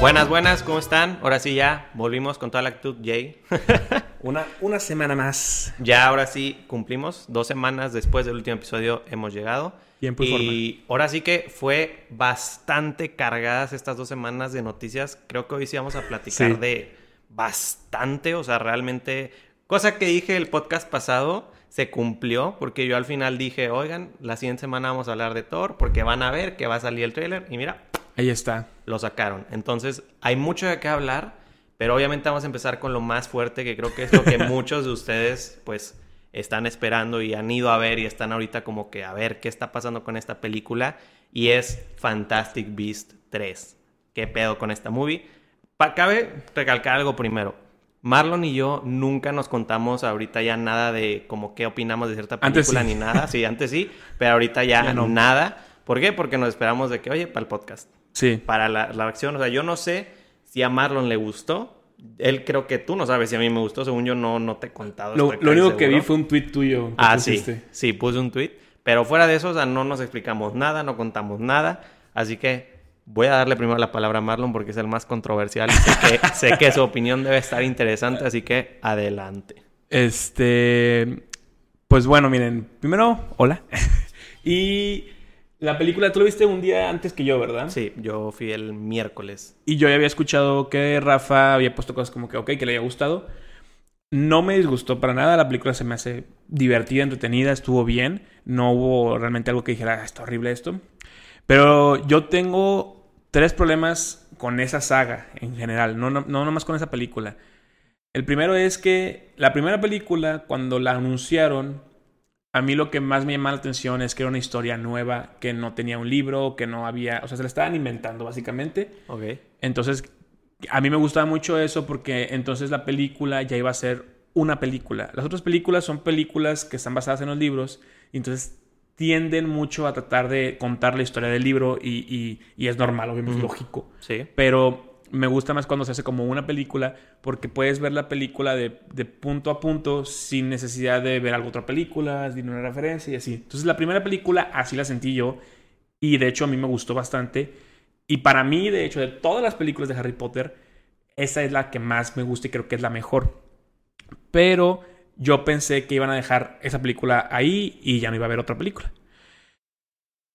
Buenas, buenas, ¿cómo están? Ahora sí ya volvimos con toda la actitud, Jay. una, una semana más. Ya ahora sí cumplimos. Dos semanas después del último episodio hemos llegado. Tiempo y, y ahora sí que fue bastante cargadas estas dos semanas de noticias. Creo que hoy sí vamos a platicar Sí. de bastante, o sea, realmente, cosa que dije el podcast pasado se cumplió, porque yo al final dije, oigan, la siguiente semana vamos a hablar de Thor, porque van a ver que va a salir el tráiler, y mira, Ahí está. lo sacaron. Entonces, hay mucho de qué hablar, pero obviamente vamos a empezar con lo más fuerte, que creo que es lo que muchos de ustedes, pues, están esperando y han ido a ver y están ahorita como que a ver qué está pasando con esta película, y es Fantastic Beast 3. ¿Qué pedo con esta movie? Pa- cabe recalcar algo primero. Marlon y yo nunca nos contamos ahorita ya nada de como qué opinamos de cierta película sí. ni nada. Sí, antes sí, pero ahorita ya, Ya no. nada. ¿Por qué? Porque nos esperamos de que, oye, para el podcast Sí. para la, la acción. O sea, yo no sé si a Marlon le gustó. Él creo que tú no sabes si a mí me gustó. Según yo, no, no te he contado. Lo, único que vi fue un tweet tuyo. que Ah, sí. pusiste. Sí, puse un tweet. Pero fuera de eso, o sea, no nos explicamos nada, no contamos nada. Así que voy a darle primero la palabra a Marlon porque es el más controversial. y Sé que, sé que su opinión debe estar interesante, así que adelante. Este. Pues bueno, miren. Primero, hola. y la película tú la viste un día antes que yo, ¿verdad? Sí, yo fui el miércoles. Y yo ya había escuchado que Rafa había puesto cosas como que, ok, que le había gustado. No me disgustó para nada. La película se me hace divertida, entretenida, estuvo bien. No hubo realmente algo que dijera, "Ah, está horrible esto. Pero yo tengo tres problemas con esa saga en general, no, no, no nomás con esa película. El primero es que la primera película, cuando la anunciaron, a mí lo que más me llamaba la atención es que era una historia nueva, que no tenía un libro, que no había, o sea, se la estaban inventando básicamente. Ok. Entonces, a mí me gustaba mucho eso porque entonces la película ya iba a ser una película. Las otras películas son películas que están basadas en los libros y entonces tienden mucho a tratar de contar la historia del libro y, y- y es normal, obviamente es Ujú. lógico. Sí. Pero me gusta más cuando se hace como una película porque puedes ver la película de, de punto a punto sin necesidad de ver alguna otra película, sin una referencia y así. Entonces la primera película así la sentí yo y de hecho a mí me gustó bastante. Y para mí, de hecho, de todas las películas de Harry Potter, esa es la que más me gusta y creo que es la mejor. Pero yo pensé que iban a dejar esa película ahí y ya no iba a haber otra película.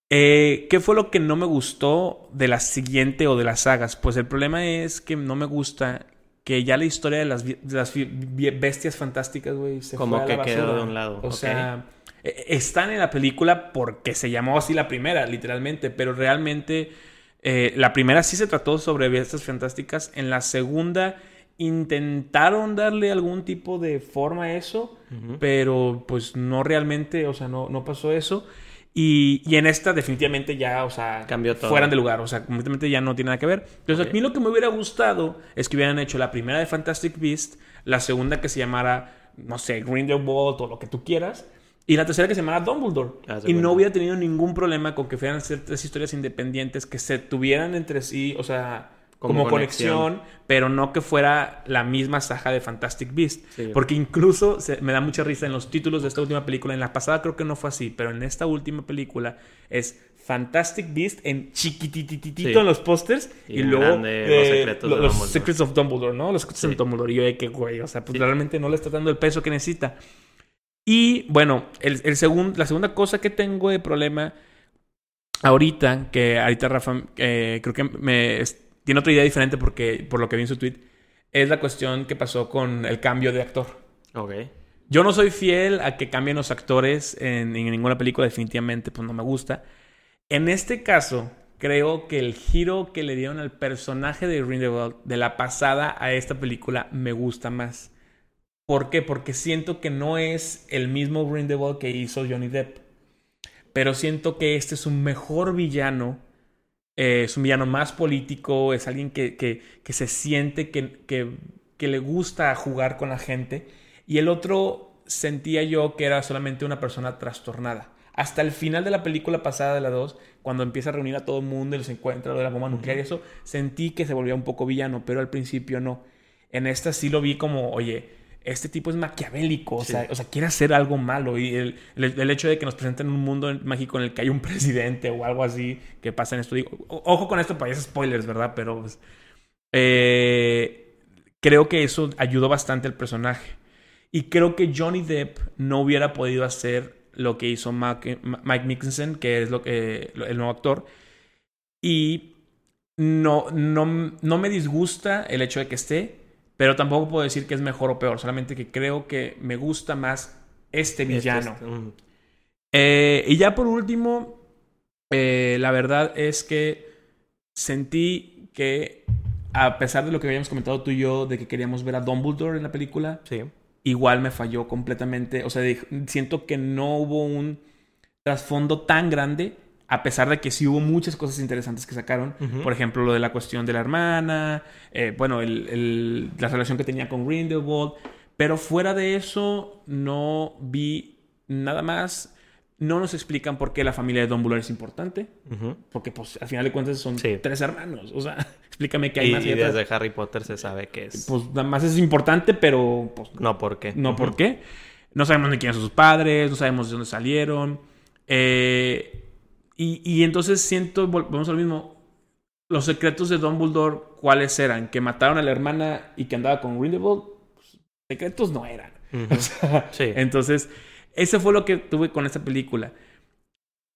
Eh, ¿Qué fue lo que no me gustó de la siguiente o de las sagas? Pues el problema es que no me gusta que ya la historia de las, de bestias fantásticas, güey, se Como fue a la que quedó de un lado, O sea, eh, están en la película porque se llamó así la primera, literalmente, pero realmente eh, la primera sí se trató sobre bestias fantásticas. En la segunda intentaron darle algún tipo de forma a eso, pero pues no realmente, o sea, no, no pasó eso. Y, y en esta definitivamente ya, o sea, Cambió todo. fueran de lugar, o sea, completamente ya no tiene nada que ver. Entonces, a mí lo que me hubiera gustado es que hubieran hecho la primera de Fantastic Beast, la segunda que se llamara, no sé, Grindelwald o lo que tú quieras, y la tercera que se llamara Dumbledore. De Y no hubiera tenido ningún problema con que fueran ser tres historias independientes que se tuvieran entre sí, o sea, Como como, conexión. conexión, pero no que fuera la misma saga de Fantastic Beast. Sí. Porque incluso se- me da mucha risa en los títulos de esta última película. En la pasada creo que no fue así, pero en esta última película es Fantastic Beast en chiquitititito Sí. en los pósters Y luego grande, eh, Los secretos de los Dumbledore. Secrets of Dumbledore, ¿no? Los secretos Sí. de Dumbledore. Y yo de que, güey, o sea, pues realmente no le está dando el peso que necesita. Y bueno, el, el segun- la segunda cosa que tengo de problema ahorita, que ahorita Rafa eh, creo que me tiene otra idea diferente porque por lo que vi en su tweet, es la cuestión que pasó con el cambio de actor. Ok. Yo no soy fiel a que cambien los actores en, en ninguna película, definitivamente, pues no me gusta. En este caso, creo que el giro que le dieron al personaje de Grindelwald de la pasada a esta película me gusta más. ¿Por qué? Porque siento que no es el mismo Grindelwald que hizo Johnny Depp. Pero siento que este es un mejor villano. Eh, es un villano más político. Es alguien que, que, que se siente que, que, que le gusta jugar con la gente. Y el otro sentía yo que era solamente una persona trastornada. Hasta el final de la película pasada de la 2, cuando empieza a reunir a todo el mundo y los encuentra lo de la bomba nuclear y eso, sentí que se volvía un poco villano, pero al principio no. En esta sí lo vi como, oye, este tipo es maquiavélico, o, Sí. sea, o sea, quiere hacer algo malo. Y el, el- el hecho de que nos presenten un mundo mágico en el que hay un presidente o algo así que pasa en esto. Digo, ojo con esto, para spoilers, ¿verdad? Pero pues, Eh, creo que eso ayudó bastante al personaje. Y creo que Johnny Depp no hubiera podido hacer lo que hizo Mike, Mike que es lo que, el nuevo actor. Y no, no, no me disgusta el hecho de que esté, pero tampoco puedo decir que es mejor o peor. Solamente que creo que me gusta más este, este villano. Mm. Eh, y ya por último, eh, la verdad es que sentí que, a pesar de lo que habíamos comentado tú y yo, de que queríamos ver a Dumbledore en la película, igual me falló completamente. O sea, siento que no hubo un trasfondo tan grande, a pesar de que sí hubo muchas cosas interesantes que sacaron. Por ejemplo, lo de la cuestión de la hermana, eh, bueno, la relación que tenía con Grindelwald. Pero fuera de eso, no vi nada más no nos explican por qué la familia de Dumbledore es importante. Porque, pues, al final de cuentas son tres hermanos. O sea, explícame qué hay más. Y desde Harry Potter se sabe que es. Pues, nada más es importante, pero. Pues, no, ¿por qué? No, ¿por qué? No sabemos ni quiénes son sus padres, no sabemos de dónde salieron. Eh, y, y, entonces siento, volvemos al mismo. Los secretos de Dumbledore, ¿cuáles eran? ¿Que mataron a la hermana y que andaba con Grindelwald? Pues, secretos no eran. sí. Entonces eso fue lo que tuve con esta película.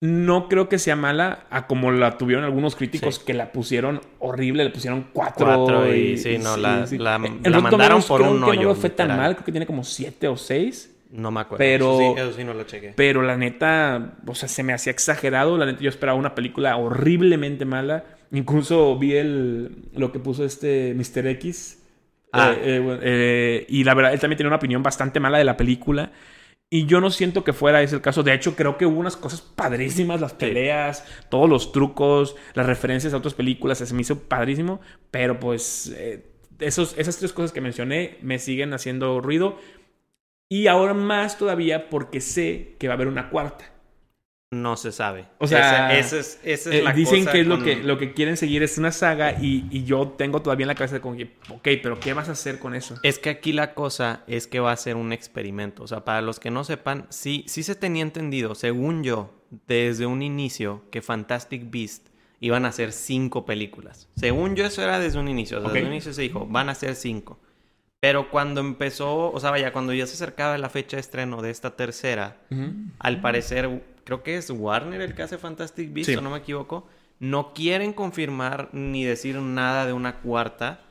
No creo que sea mala, a como la tuvieron algunos críticos que la pusieron horrible, le pusieron cuatro. cuatro y, sí, no, la, la, mandaron por un hoyo. no fue tan mal, creo que tiene como siete o seis. No me acuerdo. Pero, eso sí, no lo chequé. Pero la neta, o sea, se me hacía exagerado. La neta, yo esperaba una película horriblemente mala. Incluso vi el, lo que puso este Mr. X. Ah. Eh, eh, eh, y la verdad, él también tiene una opinión bastante mala de la película. Y yo no siento que fuera ese el caso. De hecho, creo que hubo unas cosas padrísimas, las peleas, todos los trucos, las referencias a otras películas, se me hizo padrísimo. Pero pues eh, esos, esas tres cosas que mencioné me siguen haciendo ruido. Y ahora más todavía porque sé que va a haber una cuarta. No se sabe. O sea, esa, es, esa es eh, dicen que es lo, que lo que quieren seguir es una saga y, y, yo tengo todavía en la cabeza como que, ok, pero ¿qué vas a hacer con eso? Es que aquí la cosa es que va a ser un experimento. O sea, para los que no sepan, sí, sí se tenía entendido, según yo, desde un inicio, que Fantastic Beast iban a ser cinco películas. Según yo, eso era desde un inicio. desde un inicio se dijo, van a ser cinco. Pero cuando empezó, o sea, vaya, cuando ya se acercaba la fecha de estreno de esta tercera, al parecer creo que es Warner el que hace Fantastic Beasts, o no me equivoco, no quieren confirmar ni decir nada de una cuarta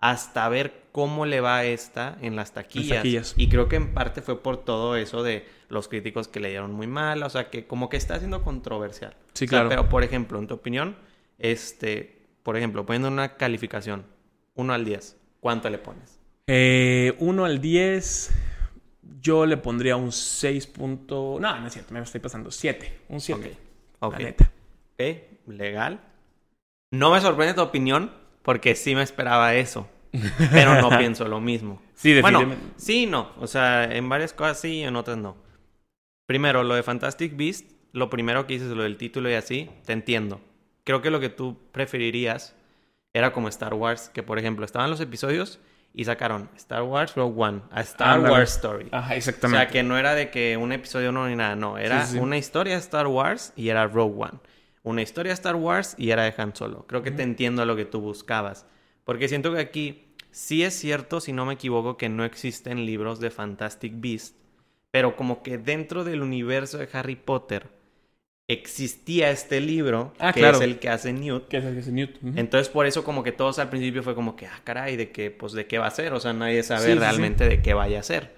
hasta ver cómo le va esta en las taquillas. Y creo que en parte fue por todo eso de los críticos que le dieron muy mal, o sea, que como que está siendo controversial. Sí, claro. pero por ejemplo, en tu opinión, este, por ejemplo, poniendo una calificación, 1 al 10, ¿cuánto le pones? Eh, 1 al 10 yo le pondría un 6. No, no es cierto, me estoy pasando. 7. Un 7. Ok. okay. neta. Ok, legal. No me sorprende tu opinión porque sí me esperaba eso. Pero no pienso lo mismo. Sí, definitivamente. Bueno, sí no. O sea, en varias cosas sí y en otras no. Primero, lo de Fantastic Beast, lo primero que dices, lo del título y así, te entiendo. Creo que lo que tú preferirías era como Star Wars, que por ejemplo estaban los episodios y sacaron Star Wars Rogue One a Star Wars Story. Ajá, exactamente. O sea, que no era de que un episodio no ni nada, no. Era una historia de Star Wars y era Rogue One. Una historia de Star Wars y era de Han Solo. Creo que te entiendo lo que tú buscabas. Porque siento que aquí sí es cierto, si no me equivoco, que no existen libros de Fantastic Beast. Pero como que dentro del universo de Harry Potter existía este libro, ah, que es el que hace Newt. Que es el que hace Newt. Entonces, por eso como que todos al principio fue como que, ah, caray, de qué, pues, de qué va a ser. O sea, nadie sabe realmente de qué vaya a ser.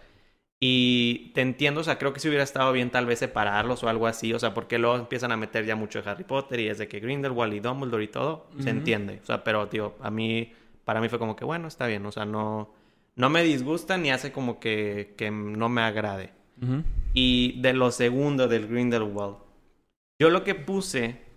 Y te entiendo, o sea, creo que si hubiera estado bien tal vez separarlos o algo así, o sea, porque luego empiezan a meter ya mucho de Harry Potter y desde que Grindelwald y Dumbledore y todo, se entiende. O sea, pero, tío, a mí, para mí fue como que, bueno, está bien, o sea, no, no me disgusta ni hace como que, que no me agrade. Y de lo segundo del Grindelwald, yo lo que puse.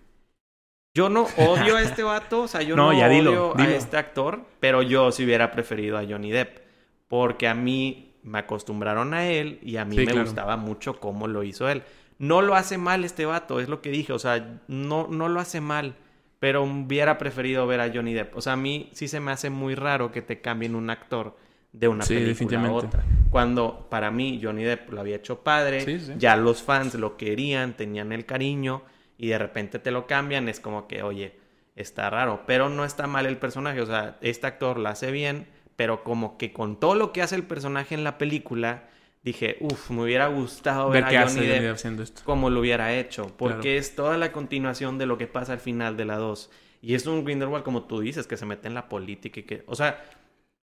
Yo no odio a este vato, o sea, yo no, odio a este actor, pero yo sí hubiera preferido a Johnny Depp. Porque a mí me acostumbraron a él y a mí me gustaba mucho cómo lo hizo él. No lo hace mal este vato, es lo que dije, o sea, no, no lo hace mal, pero hubiera preferido ver a Johnny Depp. O sea, a mí sí se me hace muy raro que te cambien un actor de una película a otra. Cuando para mí Johnny Depp lo había hecho padre, ya los fans lo querían, tenían el cariño y de repente te lo cambian, es como que, oye, está raro. Pero no está mal el personaje. O sea, este actor lo hace bien, pero como que con todo lo que hace el personaje en la película, dije, uff, me hubiera gustado ver, a Johnny Depp Depp haciendo esto. como lo hubiera hecho. Porque Claro. es toda la continuación de lo que pasa al final de la 2. Y es un Grindelwald, como tú dices, que se mete en la política y que... O sea,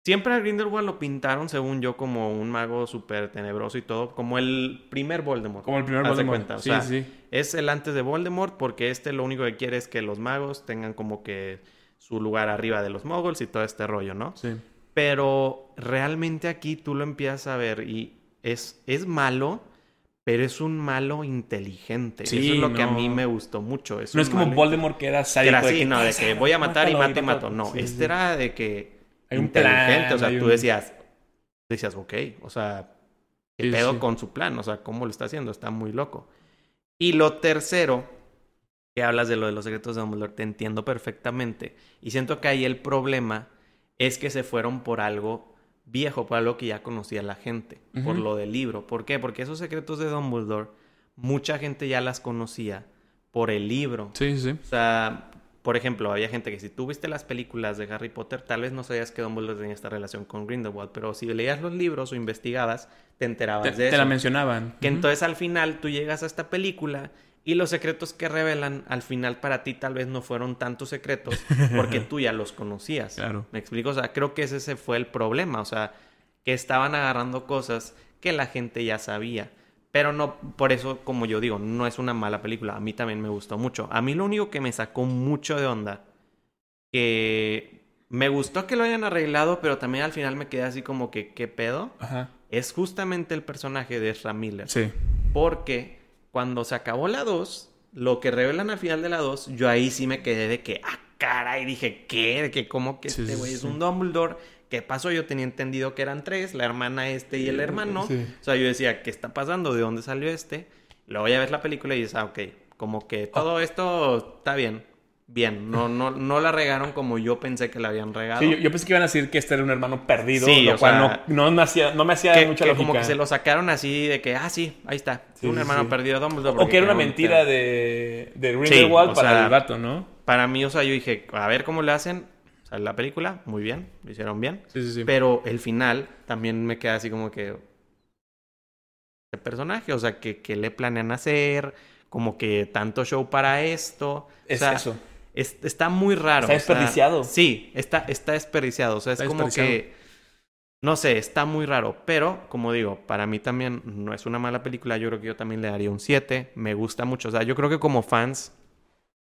siempre a Grindelwald lo pintaron, según yo, como un mago súper tenebroso y todo. Como el primer Voldemort. Como el primer Voldemort. o sí, sea, sí. Es el antes de Voldemort porque este lo único que quiere es que los magos tengan como que su lugar arriba de los moguls y todo este rollo, ¿no? Sí. Pero realmente aquí tú lo empiezas a ver y es, es malo, pero es un malo inteligente. Sí, Eso es lo que a mí me gustó mucho. No es como malo Voldemort que era que sádico. era de así, que, no, de que voy a matar y mato y mato. No, Sí, este sí. era de que Hay un inteligente. plan, o sea, tú un- decías, decías, ok, o sea, ¿qué Sí, pedo sí. con su plan? O sea, ¿cómo lo está haciendo? Está muy loco. Y lo tercero, que hablas de lo de los secretos de Dumbledore, te entiendo perfectamente. Y siento que ahí el problema es que se fueron por algo viejo, por algo que ya conocía la gente, por lo del libro. ¿Por qué? Porque esos secretos de Dumbledore, mucha gente ya las conocía por el libro. Sí, sí. O sea, por ejemplo, había gente que si tú viste las películas de Harry Potter, tal vez no sabías que Dumbledore tenía esta relación con Grindelwald, pero si leías los libros o investigabas, te enterabas Te, de te eso. la mencionaban. Que entonces al final tú llegas a esta película y los secretos que revelan al final para ti tal vez no fueron tantos secretos porque tú ya los conocías. Claro. ¿Me explico? O sea, creo que ese se fue el problema. O sea, que estaban agarrando cosas que la gente ya sabía. Pero no, por eso, como yo digo, no es una mala película. A mí también me gustó mucho. A mí lo único que me sacó mucho de onda, que me gustó que lo hayan arreglado, pero también al final me quedé así como que, ¿qué pedo? Ajá. Es justamente el personaje de Ezra Miller. Sí. Porque cuando se acabó la 2, lo que revelan al final de la 2, yo ahí sí me quedé de que, ah, caray, dije, ¿qué? De que cómo que Sí, este sí, güey es sí. un Dumbledore. ¿Qué pasó? Yo tenía entendido que eran tres, la hermana este y el hermano. Sí. O sea, yo decía, ¿qué está pasando? ¿De dónde salió este? Luego ya ves la película y dices, ah, ok, como que todo esto está bien. Bien, no, no, no la regaron como yo pensé que la habían regado. Sí, yo, yo pensé que iban a decir que este era un hermano perdido, Sí, lo o cual sea, no, no me hacía, no me hacía que, mucha que lógica. como que se lo sacaron así de que, ah, sí, ahí está. Sí, un hermano perdido Dumbledore. O que era una mentira de, de Grindelwald para sea, el vato, ¿no? Para mí, o sea, yo dije, a ver cómo le hacen. O sea, la película, muy bien, lo hicieron bien. Sí, sí, sí. Pero el final también me queda así como que. ¿Qué personaje? O sea, que, que le planean hacer? Como que tanto show para esto. es o sea, eso. es- está muy raro. Está o sea, desperdiciado. sí, está, está desperdiciado. O sea, es Está como que. No sé, está muy raro. Pero, como digo, para mí también no es una mala película. Yo creo que yo también le daría un 7. Me gusta mucho. O sea, yo creo que como fans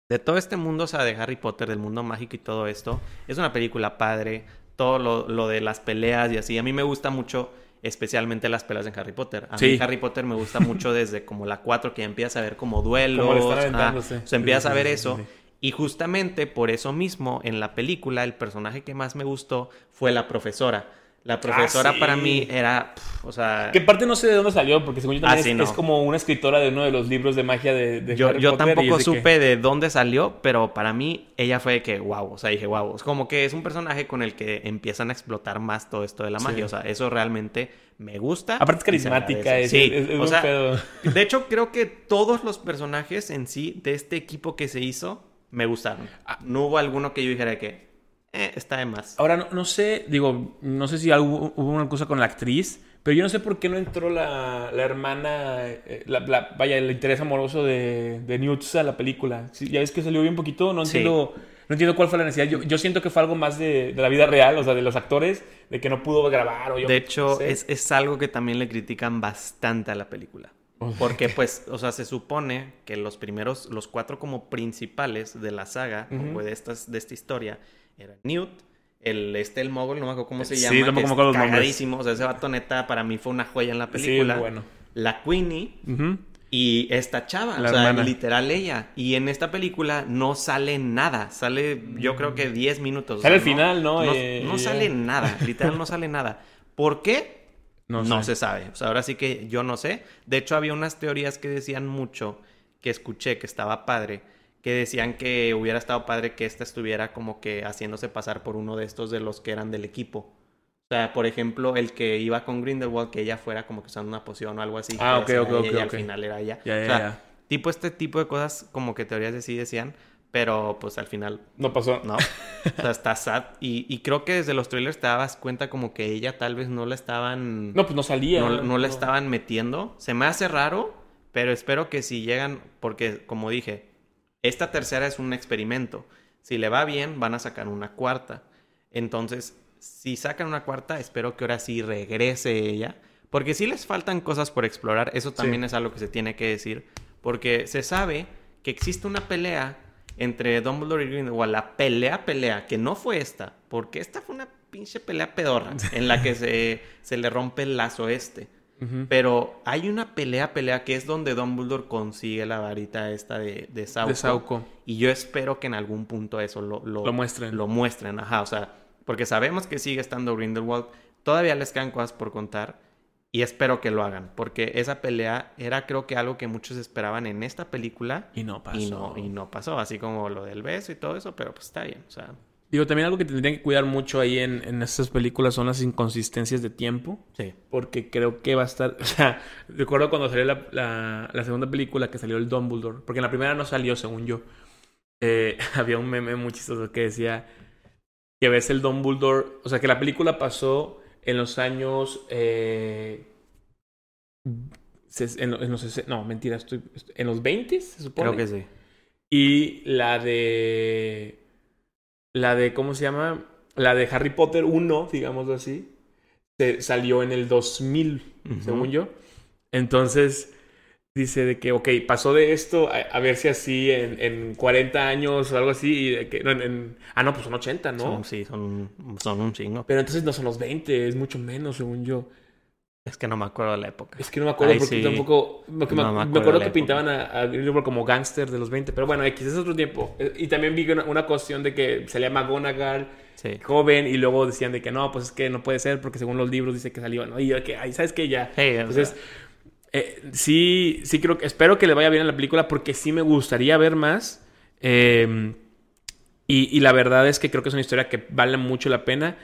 de todo este mundo, o sea, de Harry Potter, del mundo mágico y todo esto, es una película padre. Todo lo, lo de las peleas y así. A mí me gusta mucho, especialmente las peleas en Harry Potter. A Sí. mí Harry Potter me gusta mucho desde como la 4, que ya empiezas a ver como duelos. Como aventándose. O sea, empiezas a ver eso. Y justamente por eso mismo, en la película, el personaje que más me gustó fue la profesora. La profesora Ah, sí. para mí era, o sea, Que parte no sé de dónde salió, porque según yo también Ah, es, no. es como una escritora de uno de los libros de magia de, de yo, Harry yo Potter, y tampoco que- supe de dónde salió, pero para mí ella fue de que, wow, o sea, dije, wow, es como que es un personaje con el que empiezan a explotar más todo esto de la Sí. magia, o sea, eso realmente me gusta. Aparte es carismática, es, sí, es- es o un sea, pedo. de hecho creo que todos los personajes en sí de este equipo que se hizo me gustaron. Ah. No hubo alguno que yo dijera de que eh, está de más. Ahora, no, no sé, digo, no sé si algo- hubo una cosa con la actriz, pero yo no sé por qué no entró la, la hermana, eh, la, la- vaya, el interés amoroso de, de Newt a la película. Sí, ya ves que salió bien poquito, no Sí. entiendo, no entiendo cuál fue la necesidad. Yo, yo siento que fue algo más de, de la vida real, o sea, de los actores, de que no pudo grabar o yo De hecho, sé. es, es algo que también le critican bastante a la película. Porque, pues, o sea, se supone que los primeros, los cuatro como principales de la saga, o de, estas, de esta historia, eran Newt, el, este, el mogul, no me acuerdo cómo se Sí, llama. tampoco que me acuerdo los nombres. cagadísimo. O sea, ese vato neta para mí fue una joya en la Sí, película. muy bueno. La Queenie Ujú. y esta chava. La o sea, hermana. literal ella. Y en esta película no sale nada. Sale, yo creo que 10 minutos. o Sale sea, al final, ¿no? No, Eh, no sale nada. Literal, no sale nada. ¿Por qué? No, No, sé. se sabe. O sea, ahora sí que yo no sé. De hecho, había unas teorías que decían mucho, que escuché que estaba padre, que decían que hubiera estado padre que esta estuviera como que haciéndose pasar por uno de estos de los que eran del equipo. O sea, por ejemplo, el que iba con Grindelwald, que ella fuera como que usando una poción o algo así. Ah, ok, ok, ok, y al final era ella. Ya, o ya, sea, ya. tipo este tipo de cosas como que teorías así decían. pero pues al final No pasó. no. O sea, está sad. Y, y creo que desde los trailers te dabas cuenta como que ella tal vez no la estaban... No, pues no salía. no, no la estaban metiendo. Se me hace raro, pero espero que si llegan, porque como dije, esta tercera es un experimento. Si le va bien, van a sacar una cuarta. Entonces, si sacan una cuarta, espero que ahora sí regrese ella. Porque si les faltan cosas por explorar, eso también Sí. es algo que se tiene que decir. Porque se sabe que existe una pelea entre Dumbledore y Grindelwald, la pelea, pelea, que no fue esta, porque esta fue una pinche pelea pedorra, en la que se, se le rompe el lazo este. Pero hay una pelea, pelea, que es donde Dumbledore consigue la varita esta de, de Sauco. De Sauco. Y yo espero que en algún punto eso lo, lo, Lo muestren. Lo muestren, ajá. O sea, porque sabemos que sigue estando Grindelwald. Todavía les quedan cosas por contar. Y espero que lo hagan. Porque esa pelea era creo que algo que muchos esperaban en esta película. Y no pasó. Y no, y no pasó. Así como lo del beso y todo eso. Pero pues está bien. O sea, Digo, también algo que tendrían que cuidar mucho ahí en, en estas películas son las inconsistencias de tiempo. sí. Porque creo que va a estar. O sea, recuerdo cuando salió la, la- la segunda película que salió el Dumbledore. Porque en la primera no salió, según yo. Eh, había un meme muy chistoso que decía que ves el Dumbledore. O sea, que la película pasó en los años. eh, en, en los, no, mentira, estoy- en los 20 se supone. Creo que sí. Y la de. La de. ¿Cómo se llama? La de Harry Potter 1, digámoslo así. Se salió en el 2000, Ujú. según yo. Entonces. Dice de que, ok, pasó de esto a, a ver si así en, en 40 años o algo así. Y de que, no, en- en- ah, no, pues son 80, ¿no? Son, sí, son, son un chingo. Pero entonces no son los 20, es mucho menos, según yo. Es que no me acuerdo de la época. Es que no me acuerdo porque sí. tampoco. me, No me me acuerdo acuerdo de la que época. pintaban a, a Grindelwald como gángster de los 20. Pero bueno, X, es otro tiempo. Eh, Y también vi una, una cuestión de que salía McGonagall Sí. joven y luego decían de que no, pues es que no puede ser porque según los libros dice que salió. ¿no? Y yo que, ay, ¿sabes qué? Ya. O Entonces, eh, sí, sí creo que. Espero que le vaya bien a la película porque sí me gustaría ver más. Eh, y, y la verdad es que creo que es una historia que vale mucho la pena.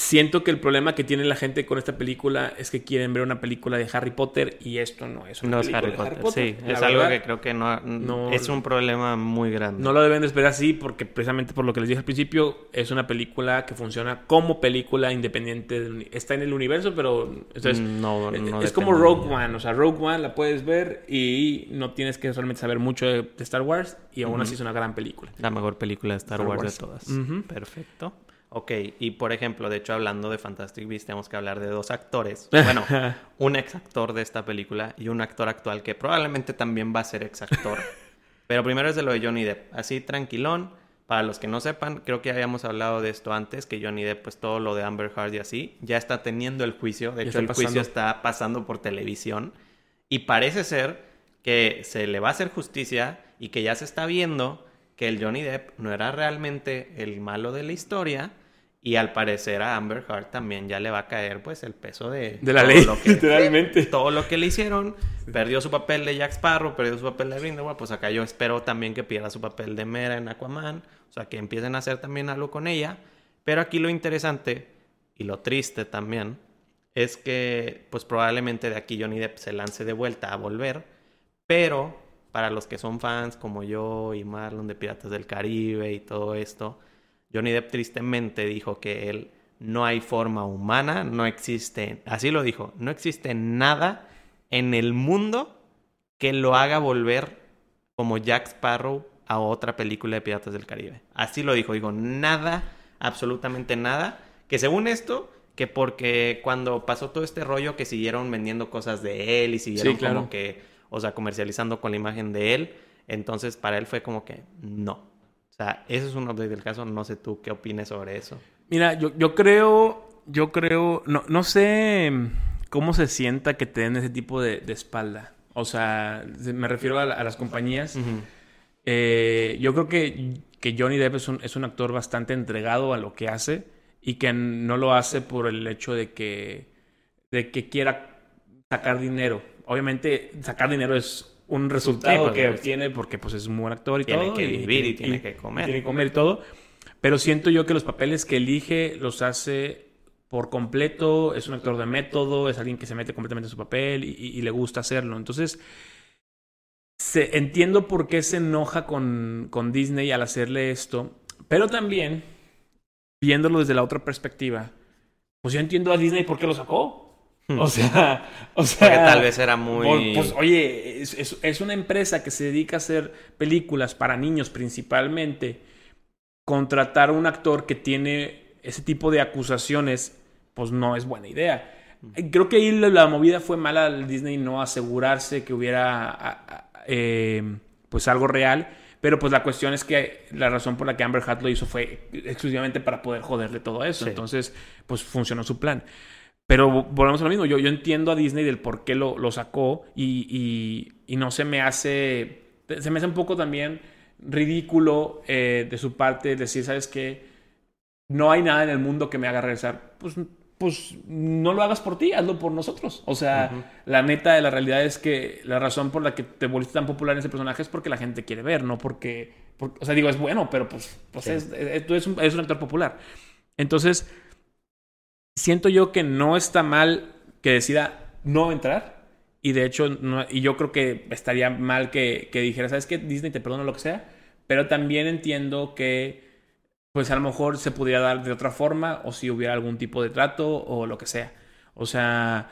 Siento que el problema que tiene la gente con esta película es que quieren ver una película de Harry Potter y esto no es una no es película Harry de Potter. Sí, La es algo que creo que no, no- es un problema muy grande. no lo deben de esperar así porque precisamente por lo que les dije al principio es una película que funciona como película independiente. uni- está en el universo, pero entonces no, eh, no es como depende Rogue de. One, o sea, Rogue One la puedes ver y no tienes que realmente saber mucho de, de Star Wars y aún así es una gran película. La mejor película de Star, Star Wars, Wars. de todas. Perfecto. Ok, y por ejemplo, de hecho, hablando de Fantastic Beasts, tenemos que hablar de dos actores. Bueno, un ex actor de esta película y un actor actual que probablemente también va a ser ex actor. Pero primero es de lo de Johnny Depp. Así tranquilón. Para los que no sepan, creo que habíamos hablado de esto antes, que Johnny Depp, pues todo lo de Amber Heard y así, ya está teniendo el juicio. De hecho, el juicio está pasando por televisión. Y parece ser que se le va a hacer justicia y que ya se está viendo que el Johnny Depp no era realmente el malo de la historia. Y al parecer a Amber Heard también ya le va a caer pues el peso de, De la todo ley, lo que- literalmente. todo lo que le hicieron. Perdió su papel de Jack Sparrow, perdió su papel de Grindelwald. Pues acá yo espero también que pierda su papel de Mera en Aquaman. O sea, que empiecen a hacer también algo con ella. Pero aquí lo interesante y lo triste también es que pues probablemente de aquí Johnny Depp se lance de vuelta a volver. Pero para los que son fans como yo y Marlon de Piratas del Caribe y todo esto, Johnny Depp tristemente dijo que él no hay forma humana, no existe, así lo dijo, no existe nada en el mundo que lo haga volver como Jack Sparrow a otra película de Piratas del Caribe. Así lo dijo, dijo, nada, absolutamente nada, que según esto, que porque cuando pasó todo este rollo que siguieron vendiendo cosas de él y siguieron Sí, claro. como que, o sea, comercializando con la imagen de él, entonces para él fue como que no. O sea, ese es un update del caso, no sé tú qué opines sobre eso. Mira, yo, yo creo, yo creo, no, no sé cómo se sienta que te den ese tipo de, de espalda. O sea, se- me refiero a, la- a las compañías. Eh, yo creo que, que Johnny Depp es un, es un actor bastante entregado a lo que hace y que no lo hace por el hecho de que, de que quiera sacar dinero. Obviamente, sacar dinero es un resultado pues, que obtiene porque pues, es un buen actor y Tiene todo. que vivir y tiene que comer. Tiene que comer y todo. Pero siento yo que los papeles que elige los hace por completo. Es un actor de método, es alguien que se mete completamente en su papel y le gusta hacerlo. Entonces, se, entiendo por qué se enoja con, con Disney al hacerle esto, pero también, viéndolo desde la otra perspectiva, pues yo entiendo a Disney por qué lo sacó. Hmm. O sea, o sea. Porque tal vez era muy. Pues, oye, es, es, es, una empresa que se dedica a hacer películas para niños principalmente. Contratar a un actor que tiene ese tipo de acusaciones, pues no es buena idea. Creo que ahí la movida fue mala al Disney no asegurarse que hubiera eh, pues algo real. Pero pues la cuestión es que la razón por la que Amber Heard lo hizo fue exclusivamente para poder joderle todo eso. Sí. Entonces, pues funcionó su plan. Pero volvemos a lo mismo. Yo, yo entiendo a Disney del por qué lo, lo sacó y, y, y, no se me hace. Se me hace un poco también ridículo eh, de su parte decir, ¿sabes qué? No hay nada en el mundo que me haga regresar. Pues, pues no lo hagas por ti, hazlo por nosotros. O sea, uh -huh. la neta de la realidad es que la razón por la que te volviste tan popular en ese personaje es porque la gente quiere ver, no porque. porque o sea, digo, es bueno, pero pues, pues sí. es, es, es, un, es un actor popular. Entonces siento yo que no está mal que decida no entrar. Y de hecho, no, y yo creo que estaría mal que, que dijera, ¿sabes qué? Disney te perdona lo que sea. Pero también entiendo que, pues a lo mejor se pudiera dar de otra forma, o si hubiera algún tipo de trato, o lo que sea. O sea,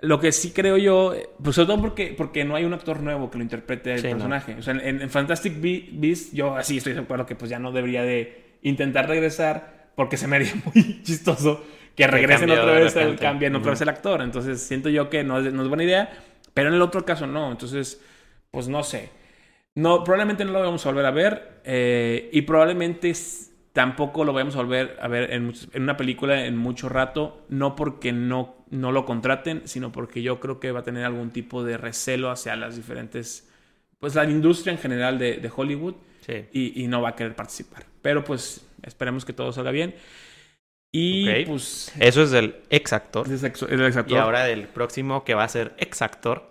lo que sí creo yo, pues sobre todo porque, porque no hay un actor nuevo que lo interprete el sí, personaje. No. O sea, en, en Fantastic Beasts, yo así estoy de acuerdo que pues ya no debería de intentar regresar, porque se me haría muy chistoso que regresen otra vez, el, cambien otra vez el actor. Entonces siento yo que no es, no es buena idea, pero en el otro caso no. Entonces, pues no sé. No, probablemente no lo vamos a volver a ver eh, y probablemente tampoco lo vamos a volver a ver en, en, una película en mucho rato, no porque no, no lo contraten, sino porque yo creo que va a tener algún tipo de recelo hacia las diferentes, pues la industria en general de, de Hollywood sí. y, y no va a querer participar. Pero pues esperemos que todo salga bien. Y okay. pues. Eso es del ex actor. Es ex, el ex actor. Y ahora del próximo que va a ser ex actor.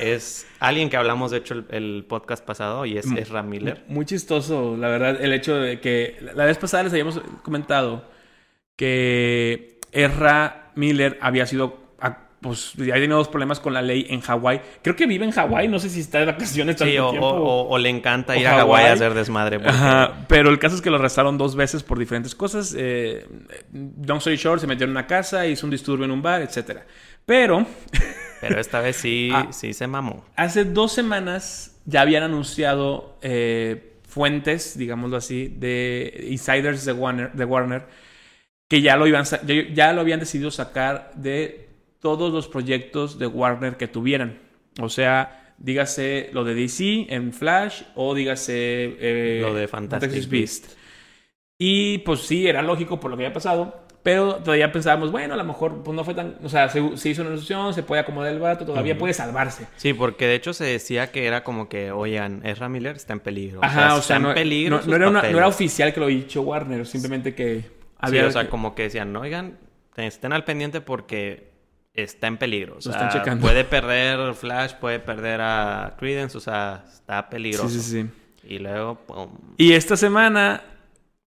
es alguien que hablamos, de hecho, el, el podcast pasado y es Ezra Miller. Muy chistoso, la verdad, el hecho de que la vez pasada les habíamos comentado que Ezra Miller había sido pues ya tenido dos problemas con la ley en Hawái. Creo que vive en Hawái, no sé si está de vacaciones. Sí, o, o, o, le encanta ir a Hawái a hacer desmadre. Porque... Ajá, pero el caso es que lo arrestaron dos veces por diferentes cosas. Eh, Long story short, se metió en una casa, hizo un disturbio en un bar, etc. Pero... pero esta vez sí, ah, sí se mamó. Hace dos semanas ya habían anunciado eh, fuentes, digámoslo así, de insiders de Warner, de Warner que ya lo, iban, ya lo habían decidido sacar de todos los proyectos de Warner que tuvieran. O sea, dígase lo de DC en Flash o dígase eh, lo de Fantastic, Fantastic Beast. Beast. Y pues sí, era lógico por lo que había pasado. Pero todavía pensábamos, bueno, a lo mejor pues no fue tan... O sea, se, se hizo una solución, se puede acomodar el vato, todavía uh -huh. puede salvarse. Sí, porque de hecho se decía que era como que, oigan, Ezra Miller está en peligro. Ajá, o sea, o sea no, en peligro no, no, era una, no, era oficial que lo había dicho Warner, simplemente que... Había sí, o sea, que... como que decían, no, oigan, estén al pendiente porque está en peligro. O sea, están checando. puede perder Flash, puede perder a Credence, o sea, está peligroso. Sí, sí, sí. Y luego, pum. Y esta semana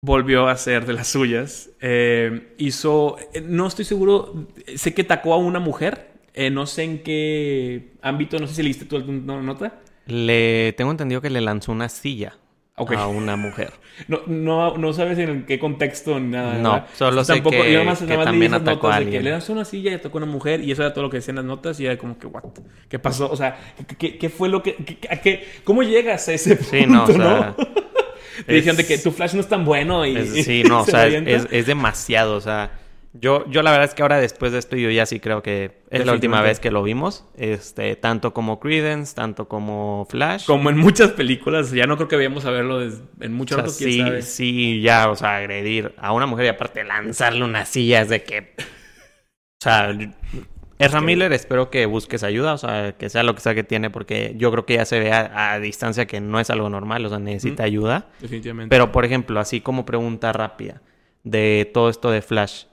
volvió a ser de las suyas. Eh, hizo, no estoy seguro, sé que tacó a una mujer. Eh, no sé en qué ámbito, no sé si leíste tú alguna nota. Le tengo entendido que le lanzó una silla. Okay. a una mujer. No, no, no sabes en qué contexto ni nada. No, ¿verdad? solo sé Tampoco, que, yo nada más, que nada más también atacó a alguien. De que le lanzó una silla y atacó a una mujer y eso era todo lo que decían las notas y era como que, what? ¿Qué pasó? O sea, ¿qué, qué fue lo que... Qué, ¿Cómo llegas a ese punto, sí, no? O sea, ¿no? Te dijeron de que tu flash no es tan bueno y... Es, sí, no, o sea, es, es, demasiado, o sea... Yo, yo la verdad es que ahora después de esto yo ya sí creo que es la última vez que lo vimos. Este, tanto como Credence, tanto como Flash. Como en muchas películas. Ya no creo que vayamos a verlo en muchos o sea, sí, sabe? sí, ya, o sea, agredir a una mujer y aparte lanzarle una silla es de que. O sea, Ezra Miller, espero que busques ayuda, o sea, que sea lo que sea que tiene, porque yo creo que ya se ve a, a distancia que no es algo normal, o sea, necesita mm, ayuda. Definitivamente. Pero, por ejemplo, así como pregunta rápida de todo esto de Flash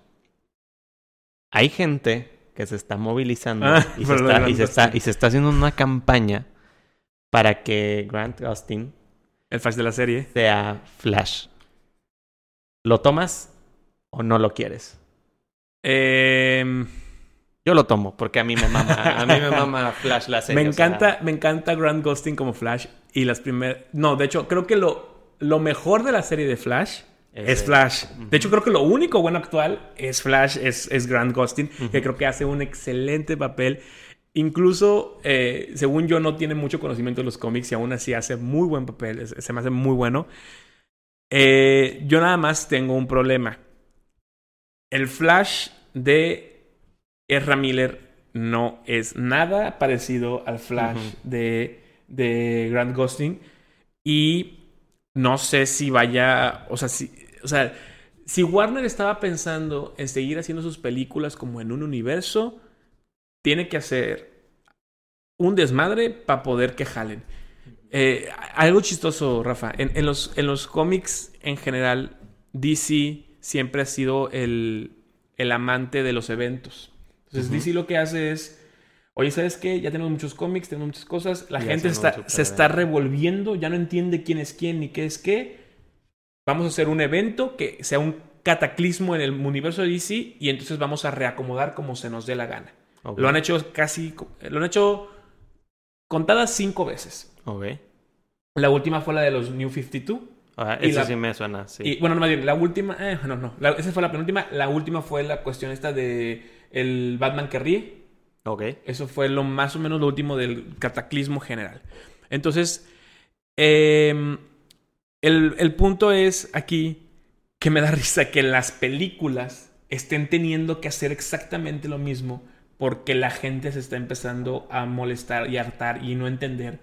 hay gente que se está movilizando ah, y, se está, y, se está, y, se está, haciendo una campaña para que Grant Gustin, el Flash de la serie, sea Flash. ¿Lo tomas o no lo quieres? Eh, Yo lo tomo porque a mí me mama, a mí me mama Flash la serie. Me sea, encanta, me encanta Grant Gustin como Flash y las primeras... No, de hecho, creo que lo, lo mejor de la serie de Flash Es es, Flash. De hecho, creo que lo único bueno actual es Flash, es, es Grant Gustin, que creo que hace un excelente papel. Incluso, eh, según yo, no tiene mucho conocimiento de los cómics y aún así hace muy buen papel. es- Se me hace muy bueno. Eh, yo nada más tengo un problema. El Flash de Ezra Miller no es nada parecido al Flash de, de Grant Gustin. Y no sé si vaya. O sea, si, o sea, si Warner estaba pensando en seguir haciendo sus películas como en un universo, tiene que hacer un desmadre para poder que jalen. Eh, algo chistoso, Rafa. En, en los, en los cómics en general, DC siempre ha sido el, el amante de los eventos. Entonces. DC lo que hace es, oye, ¿sabes qué? Ya tenemos muchos cómics, tenemos muchas cosas. La gente está, se está revolviendo, ya no entiende quién es quién ni qué es qué. Vamos a hacer un evento que sea un cataclismo en el universo de DC y entonces vamos a reacomodar como se nos dé la gana. Lo han hecho casi, lo han hecho contadas cinco veces. ok. La última fue la de los New 52. Ah, la- sí me suena, sí. Y bueno, no, más bien, la última, eh, no, no, la- esa fue la penúltima. La última fue la cuestión esta de el Batman que ríe. Ok. Eso fue lo más o menos lo último del cataclismo general. Entonces, em, el, el punto es aquí que me da risa que las películas estén teniendo que hacer exactamente lo mismo porque la gente se está empezando a molestar y hartar y no entender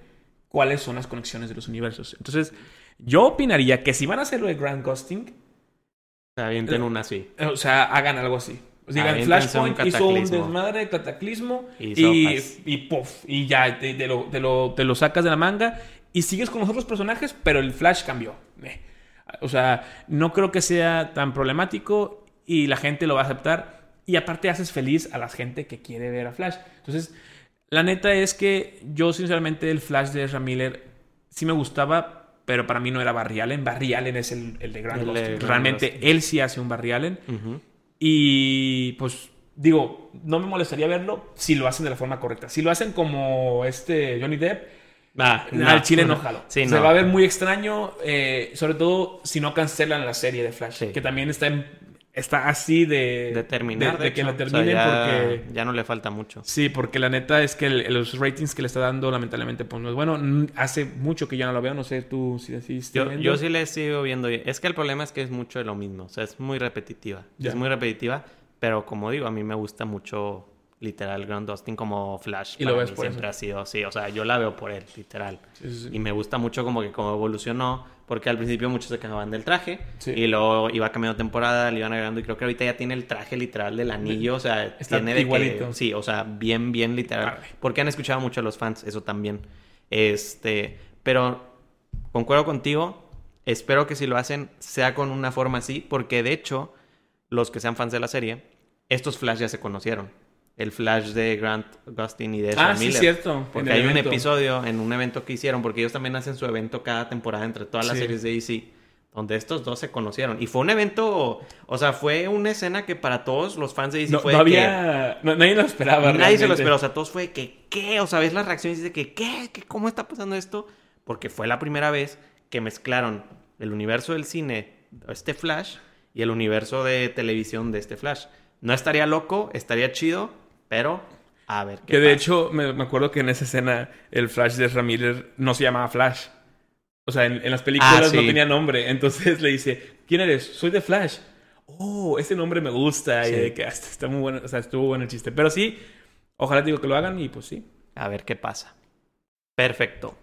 cuáles son las conexiones de los universos. Entonces, yo opinaría que si van a hacer lo de Grand Ghosting, Avienten una así. o sea, hagan algo así. O sea, digan, Flashpoint un hizo un desmadre, cataclismo, Y y, y puff, y ya te, te lo, te, lo, te lo sacas de la manga y sigues con los otros personajes, pero el Flash cambió. Eh. O sea, no creo que sea tan problemático y la gente lo va a aceptar. Y aparte haces feliz a la gente que quiere ver a Flash. Entonces, la neta es que yo sinceramente el Flash de Ezra Miller sí me gustaba, pero para mí no era Barry Allen. Barry Allen es el, el de Gustin. Grant Realmente él sí hace un Barry Allen. Y pues digo, no me molestaría verlo si lo hacen de la forma correcta. Si lo hacen como este Johnny Depp, Ah, al chile no jalo. Sí, Se va a ver muy extraño, eh, sobre todo si no cancelan la serie de Flash, Sí. que también está, en- está así de, De terminar, de, de, de que la O sea, terminen ya, porque... ya no le falta mucho. Sí, porque la neta es que el- los ratings que le está dando, lamentablemente, pues no es bueno. Mm, Hace mucho que ya no lo veo, no sé tú si así Yo, yo sí le sigo viendo. Es que el problema es que es mucho de lo mismo. O sea, es muy repetitiva. Ya. Es muy repetitiva. Pero como digo, a mí me gusta mucho, literal, Grand Dustin como Flash. Y lo ves mí por siempre eso. ha sido así. O sea, yo la veo por él, literal. Sí, sí, sí. Y me gusta mucho como que como evolucionó. Porque al principio muchos se quejaban del traje. Sí. Y luego iba cambiando temporada, le iban agregando. Y creo que ahorita ya tiene el traje literal del anillo. O sea, Está tiene de igualito. que... Sí, o sea, bien, bien literal. Porque han escuchado mucho a los fans, eso también. Este, pero concuerdo contigo. Espero que si lo hacen sea con una forma así, porque de hecho, los que sean fans de la serie, estos Flash ya se conocieron. El Flash de Grant Gustin y de Ezra Ah, sí, Miller. cierto. Porque hay un episodio en un evento que hicieron, porque ellos también hacen su evento cada temporada entre todas las Sí. series de DC, donde estos dos se conocieron. Y fue un evento, o sea, fue una escena que para todos los fans de DC No, fue no de que- había... no- nadie lo esperaba. Nadie se lo esperó, o sea, todos fue que, ¿qué? O sea, ves las reacciones y dices que, ¿qué? ¿Qué? ¿Cómo está pasando esto? Porque fue la primera vez que mezclaron el universo del cine, este Flash, y el universo de televisión de este Flash. No estaría loco, estaría chido, pero a ver qué Que de pasa. hecho, me, me acuerdo que en esa escena el Flash de Miller no se llamaba Flash. O sea, en, en las películas Ah, no sí. tenía nombre. Entonces le dice, ¿quién eres? Soy de Flash. Oh, ese nombre me gusta. Sí. Y de que "Ah, está muy bueno. O sea, estuvo bueno el chiste. Pero sí, ojalá digo que lo hagan y pues sí. A ver qué pasa. Perfecto.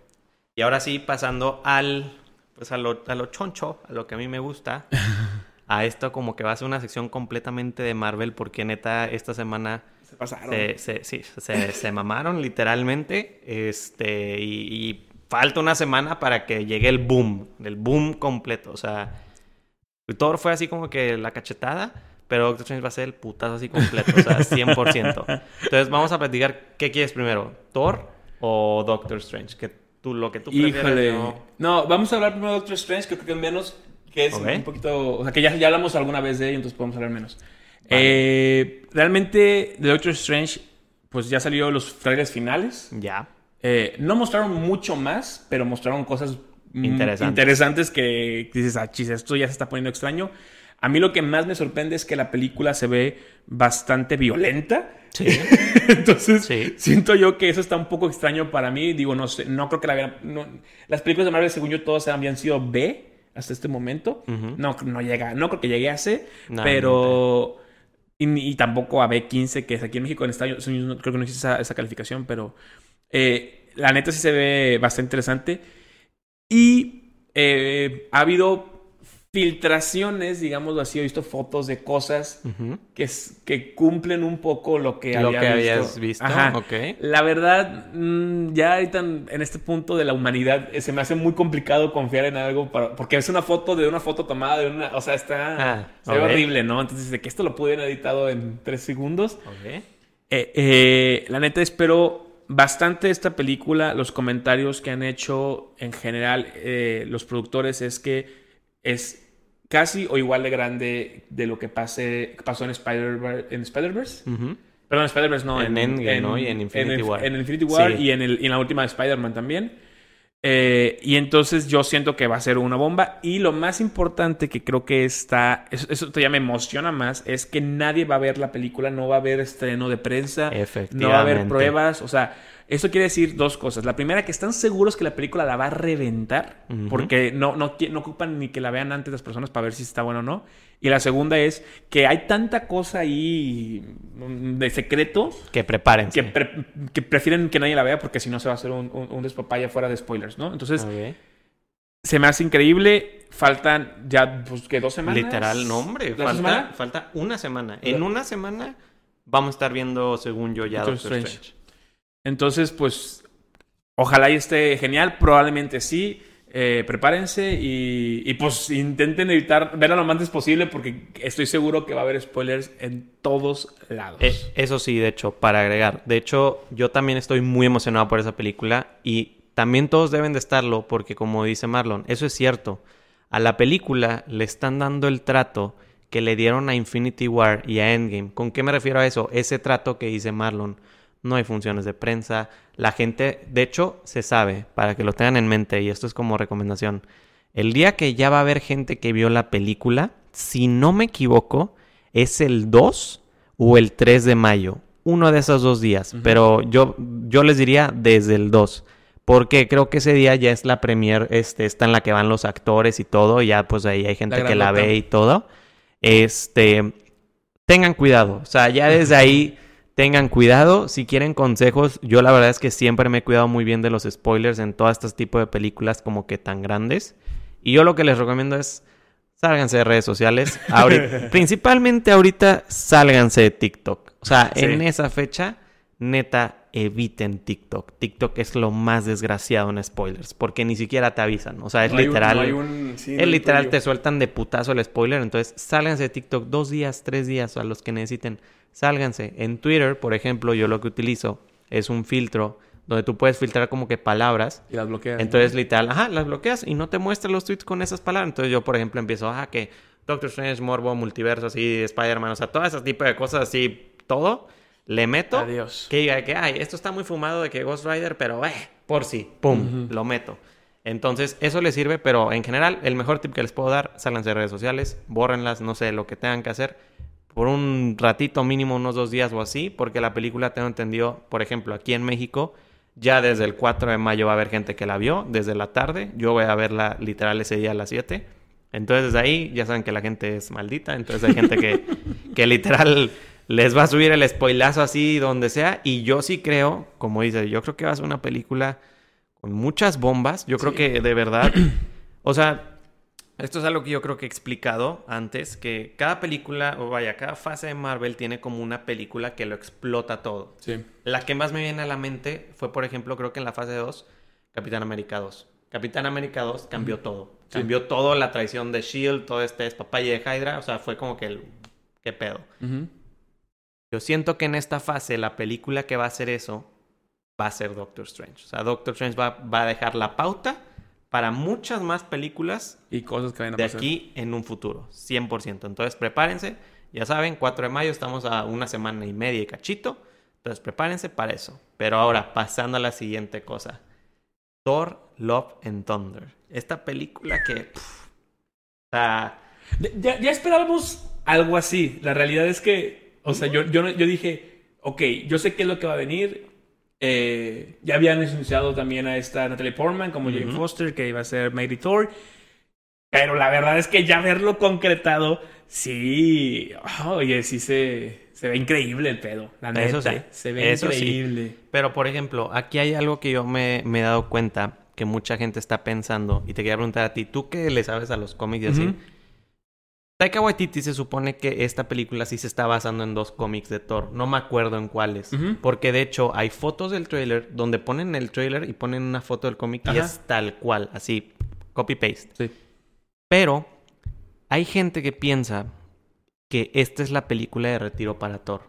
Y ahora sí, pasando al, pues a lo, a lo choncho, a lo que a mí me gusta. a esto como que va a ser una sección completamente de Marvel, porque neta, esta semana Se pasaron. se, se- sí, se, se mamaron literalmente. Este, y, y falta una semana para que llegue el boom, el boom completo. O sea, Thor fue así como que la cachetada, pero Doctor Strange va a ser el putazo así completo, o sea, 100%. Entonces vamos a platicar, ¿qué quieres primero? ¿Thor o Doctor Strange? Que tú, lo que tú prefieras. Híjole. No, vamos a hablar primero de Doctor Strange. Creo que menos. Que es un poquito. O sea, que ya, ya hablamos alguna vez de ello, entonces podemos hablar menos. Eh, realmente, The Doctor Strange, pues ya salió los trailers finales. Ya. Eh, no mostraron mucho más, pero mostraron cosas Interesantes. interesantes que dices, ah, chis, esto ya se está poniendo extraño. A mí lo que más me sorprende es que la película se ve bastante violenta. Sí. Entonces, Sí. siento yo que eso está un poco extraño para mí. Digo, no sé, no creo que la no- las películas de Marvel, según yo, todas habían sido B hasta este momento. No, no llega, no creo que llegue a C, No, pero. Y, tampoco a B15, que es aquí en México, en Estados Unidos, creo que no existe esa, esa calificación, pero. eh, la neta sí se ve bastante interesante. Y eh, ha habido filtraciones, digámoslo así, he visto fotos de cosas que, cumplen un poco lo que, Lo había que visto. habías visto. Ajá. La verdad, mm, ya ahorita en este punto de la humanidad eh, se me hace muy complicado confiar en algo para- porque es una foto de una foto tomada de una, o sea, está Ah, se ve ok. horrible, ¿no? Entonces, de que esto lo pudieran editado en tres segundos. Eh, eh, la neta espero bastante esta película. Los comentarios que han hecho en general eh, los productores es que es casi o igual de grande de lo que pase, pasó en Spider- en Spider-Verse. Ujú. Perdón, Spider-Verse no. En Endgame, ¿no? Y en Infinity War. En Infinity War Sí. y en, el, y en la última de Spider-Man también. Eh, y entonces yo siento que va a ser una bomba. Y lo más importante que creo que está, eso, eso todavía me emociona más, es que nadie va a ver la película, no va a haber estreno de prensa, no va a haber pruebas. O sea, eso quiere decir dos cosas. La primera, que están seguros que la película la va a reventar, porque no, no, no ocupan ni que la vean antes las personas para ver si está bueno o no. Y la segunda es que hay tanta cosa ahí mm, de secreto Que prepárense. que, pre- que prefieren que nadie la vea porque si no se va a hacer un, un, un despapaya fuera de spoilers, ¿no? Entonces, se me hace increíble. Faltan ya, pues, que dos semanas. Literal, no, hombre. ¿La Falta, semana? falta una semana. En una semana vamos a estar viendo, según yo, ya Doctor Doctor Strange. Strange. Entonces, pues, ojalá y esté genial. Probablemente sí. Eh, prepárense y, pues intenten evitar verla lo antes posible porque estoy seguro que va a haber spoilers en todos lados. Eh, eso sí, de hecho, para agregar. De hecho, yo también estoy muy emocionado por esa película y también todos deben de estarlo porque como dice Marlon, eso es cierto. A la película le están dando el trato que le dieron a Infinity War y a Endgame. ¿Con qué me refiero a eso? Ese trato que dice Marlon. No hay funciones de prensa. La gente, de hecho, se sabe, para que lo tengan en mente, y esto es como recomendación. El día que ya va a haber gente que vio la película, si no me equivoco, es el 2 o el 3 de mayo. Uno de esos dos días. Pero yo, yo les diría desde el 2. Porque creo que ese día ya es la premier, este, está en la que van los actores y todo. Y ya pues ahí hay gente La que la ve y todo. Este, tengan cuidado. O sea, ya desde ahí tengan cuidado. Si quieren consejos, yo la verdad es que siempre me he cuidado muy bien de los spoilers en todos estos tipos de películas como que tan grandes. Y yo lo que les recomiendo es sálganse de redes sociales. Ahorita- principalmente ahorita sálganse de TikTok. O sea, Sí. en esa fecha, neta, eviten TikTok. TikTok es lo más desgraciado en spoilers porque ni siquiera te avisan. O sea, es No hay un- literal. no hay un- sí, no Es literal, te sueltan de putazo el spoiler. Entonces, sálganse de TikTok dos días, tres días a los que necesiten. Sálganse. En Twitter, por ejemplo, yo lo que utilizo es un filtro donde tú puedes filtrar como que palabras. Y las bloqueas. Entonces, literal, ajá, las bloqueas y no te muestra los tweets con esas palabras. Entonces, yo, por ejemplo, empiezo, ajá, que Doctor Strange, Morbo, Multiverso, así, Spider-Man, o sea, todo ese tipo de cosas así, todo, le meto. Adiós. Que diga que, ay, esto está muy fumado de que Ghost Rider, pero, eh, por sí, pum, lo meto. Entonces, eso les sirve, pero en general, el mejor tip que les puedo dar, sálganse de redes sociales, bórrenlas, no sé, lo que tengan que hacer, por un ratito mínimo, unos dos días o así, porque la película, tengo entendido, por ejemplo, aquí en México, ya desde el 4 de mayo va a haber gente que la vio, desde la tarde, yo voy a verla literal ese día a las 7. Entonces, desde ahí, ya saben que la gente es maldita, entonces hay gente que, que literal les va a subir el spoilazo así donde sea. Y yo sí creo, como dice, yo creo que va a ser una película con muchas bombas. Yo creo que de verdad, o sea, esto es algo que yo creo que he explicado antes, que cada película, o vaya, cada fase de Marvel tiene como una película que lo explota todo. Sí. La que más me viene a la mente fue, por ejemplo, creo que en la fase 2, Capitán América 2. Capitán América 2 cambió todo. Sí. Cambió todo, la traición de Shield, todo este despapalle de Hydra. O sea, fue como que el... ¿Qué pedo? Yo siento que en esta fase la película que va a hacer eso va a ser Doctor Strange. O sea, Doctor Strange va, va a dejar la pauta para muchas más películas Y cosas que vayan a de pasar. aquí en un futuro. 100%. Entonces, prepárense. Ya saben, 4 de mayo estamos a una semana y media y cachito. Entonces prepárense para eso. Pero ahora, pasando a la siguiente cosa. Thor, Love and Thunder. Esta película que... pff, o sea, Ya, ya esperábamos algo así. La realidad es que, o sea, yo, yo, yo dije, ok, yo sé qué es lo que va a venir. Eh, ya habían anunciado también a esta Natalie Portman como Jane. Foster, que iba a ser Mary Thor. Pero la verdad es que ya verlo concretado, sí, oye, sí se, se ve increíble el pedo. La neta, Eso sí, se ve eso sí. increíble. Pero, por ejemplo, aquí hay algo que yo me, me he dado cuenta que mucha gente está pensando. Y te quería preguntar a ti, tú que le sabes a los cómics y así. Taika Waititi se supone que esta película sí se está basando en dos cómics de Thor. No me acuerdo en cuáles. Porque de hecho hay fotos del trailer donde ponen el trailer y ponen una foto del cómic y es tal cual, así, copy-paste. Sí. Pero hay gente que piensa que esta es la película de retiro para Thor.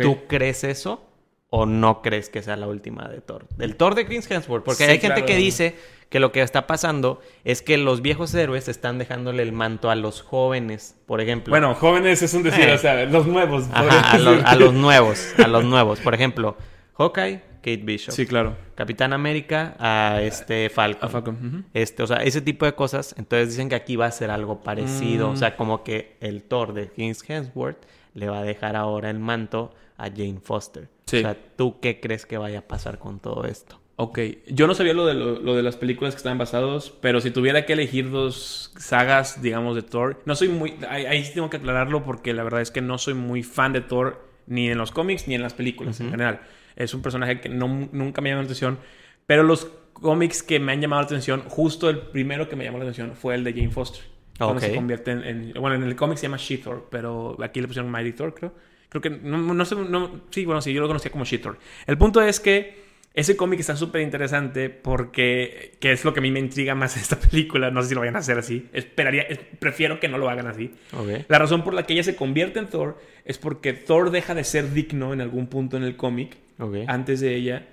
¿Tú crees eso? ¿O no crees que sea la última de Thor? Del Thor de Chris Hemsworth. Porque Sí, hay gente claro. que dice que lo que está pasando es que los viejos héroes están dejándole el manto a los jóvenes, por ejemplo. Bueno, jóvenes es un decir, Eh. o sea, los nuevos. Ajá, a, los, a los nuevos, a los nuevos. Por ejemplo, Hawkeye, Kate Bishop. Sí, claro. Capitán América, a este Falcon. A Falcon. Este, o sea, ese tipo de cosas. Entonces dicen que aquí va a ser algo parecido. Mm. O sea, como que el Thor de Chris Hemsworth le va a dejar ahora el manto a Jane Foster. Sí. O sea, ¿tú qué crees que vaya a pasar con todo esto? Ok, yo no sabía lo de, lo, lo de las películas que estaban basados, pero si tuviera que elegir dos sagas, digamos, de Thor, no soy muy... Ahí, ahí sí tengo que aclararlo porque la verdad es que no soy muy fan de Thor ni en los cómics ni en las películas en general. Es un personaje que no, nunca me llamó la atención, pero los cómics que me han llamado la atención, justo el primero que me llamó la atención fue el de Jane Foster. Cuando Ok. se convierte en, en- Bueno, en el cómic se llama She-Thor, pero aquí le pusieron Mighty Thor, creo. Creo que... No, no sé... no- sí, bueno, sí, yo lo conocía como She-Thor. El punto es que ese cómic está súper interesante porque... Que es lo que a mí me intriga más esta película. No sé si lo vayan a hacer así. Esperaría... es- prefiero que no lo hagan así. Ok. La razón por la que ella se convierte en Thor es porque Thor deja de ser digno en algún punto en el cómic Ok. antes de ella.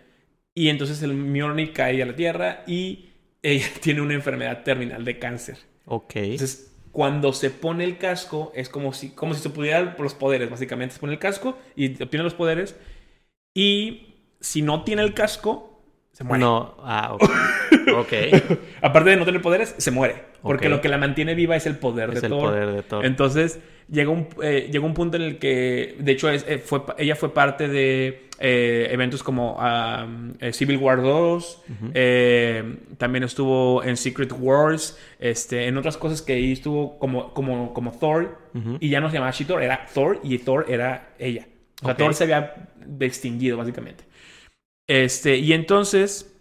Y entonces el Mjolnir cae a la Tierra y ella tiene una enfermedad terminal de cáncer. Ok. Entonces, cuando se pone el casco, es como si, como si se pudieran los poderes, básicamente. Se pone el casco y obtiene los poderes. Y si no tiene el casco, se muere. No, ah, ok. ok. Aparte de no tener poderes, se muere. Porque lo que la mantiene viva es el poder Es de el Thor. poder de Thor. Entonces, llega un, eh, llega un punto en el que, de hecho, es- eh, fue, ella fue parte de eh, eventos como um, eh, Civil War 2, eh, también estuvo en Secret Wars, este, en otras cosas que ahí estuvo como, como, como Thor, y ya no se llamaba She-Thor, era Thor, y Thor era ella. O sea. Thor se había extinguido, básicamente. Este, y entonces,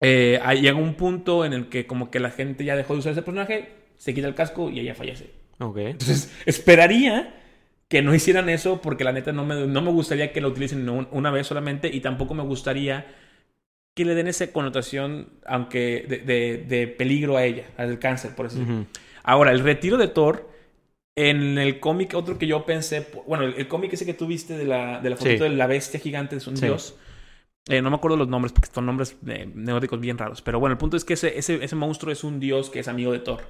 eh, ahí llega un punto en el que como que la gente ya dejó de usar ese personaje, se quita el casco y ella fallece. Ok. Entonces, esperaría que no hicieran eso porque la neta no me, no me gustaría que lo utilicen un- una vez solamente y tampoco me gustaría que le den esa connotación, aunque de, de- de peligro a ella, al cáncer, por eso. Ujú. Ahora, el retiro de Thor, en el cómic, otro que yo pensé, bueno, el, el cómic ese que tú viste de la, de la Sí. fotito de la bestia gigante, es un Sí. dios. Eh, no me acuerdo los nombres porque son nombres eh, neóticos bien raros. Pero bueno, el punto es que ese, ese, ese monstruo es un dios que es amigo de Thor.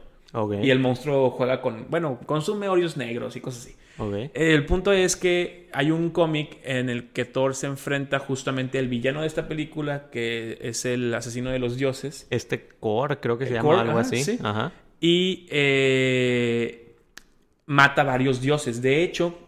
Y el monstruo juega con, bueno, consume Oreos negros y cosas así. El punto es que hay un cómic en el que Thor se enfrenta justamente al villano de esta película, que es el asesino de los dioses. Este core, creo que se El llama algo ajá, así. sí. Ajá. Y eh, mata varios dioses. De hecho,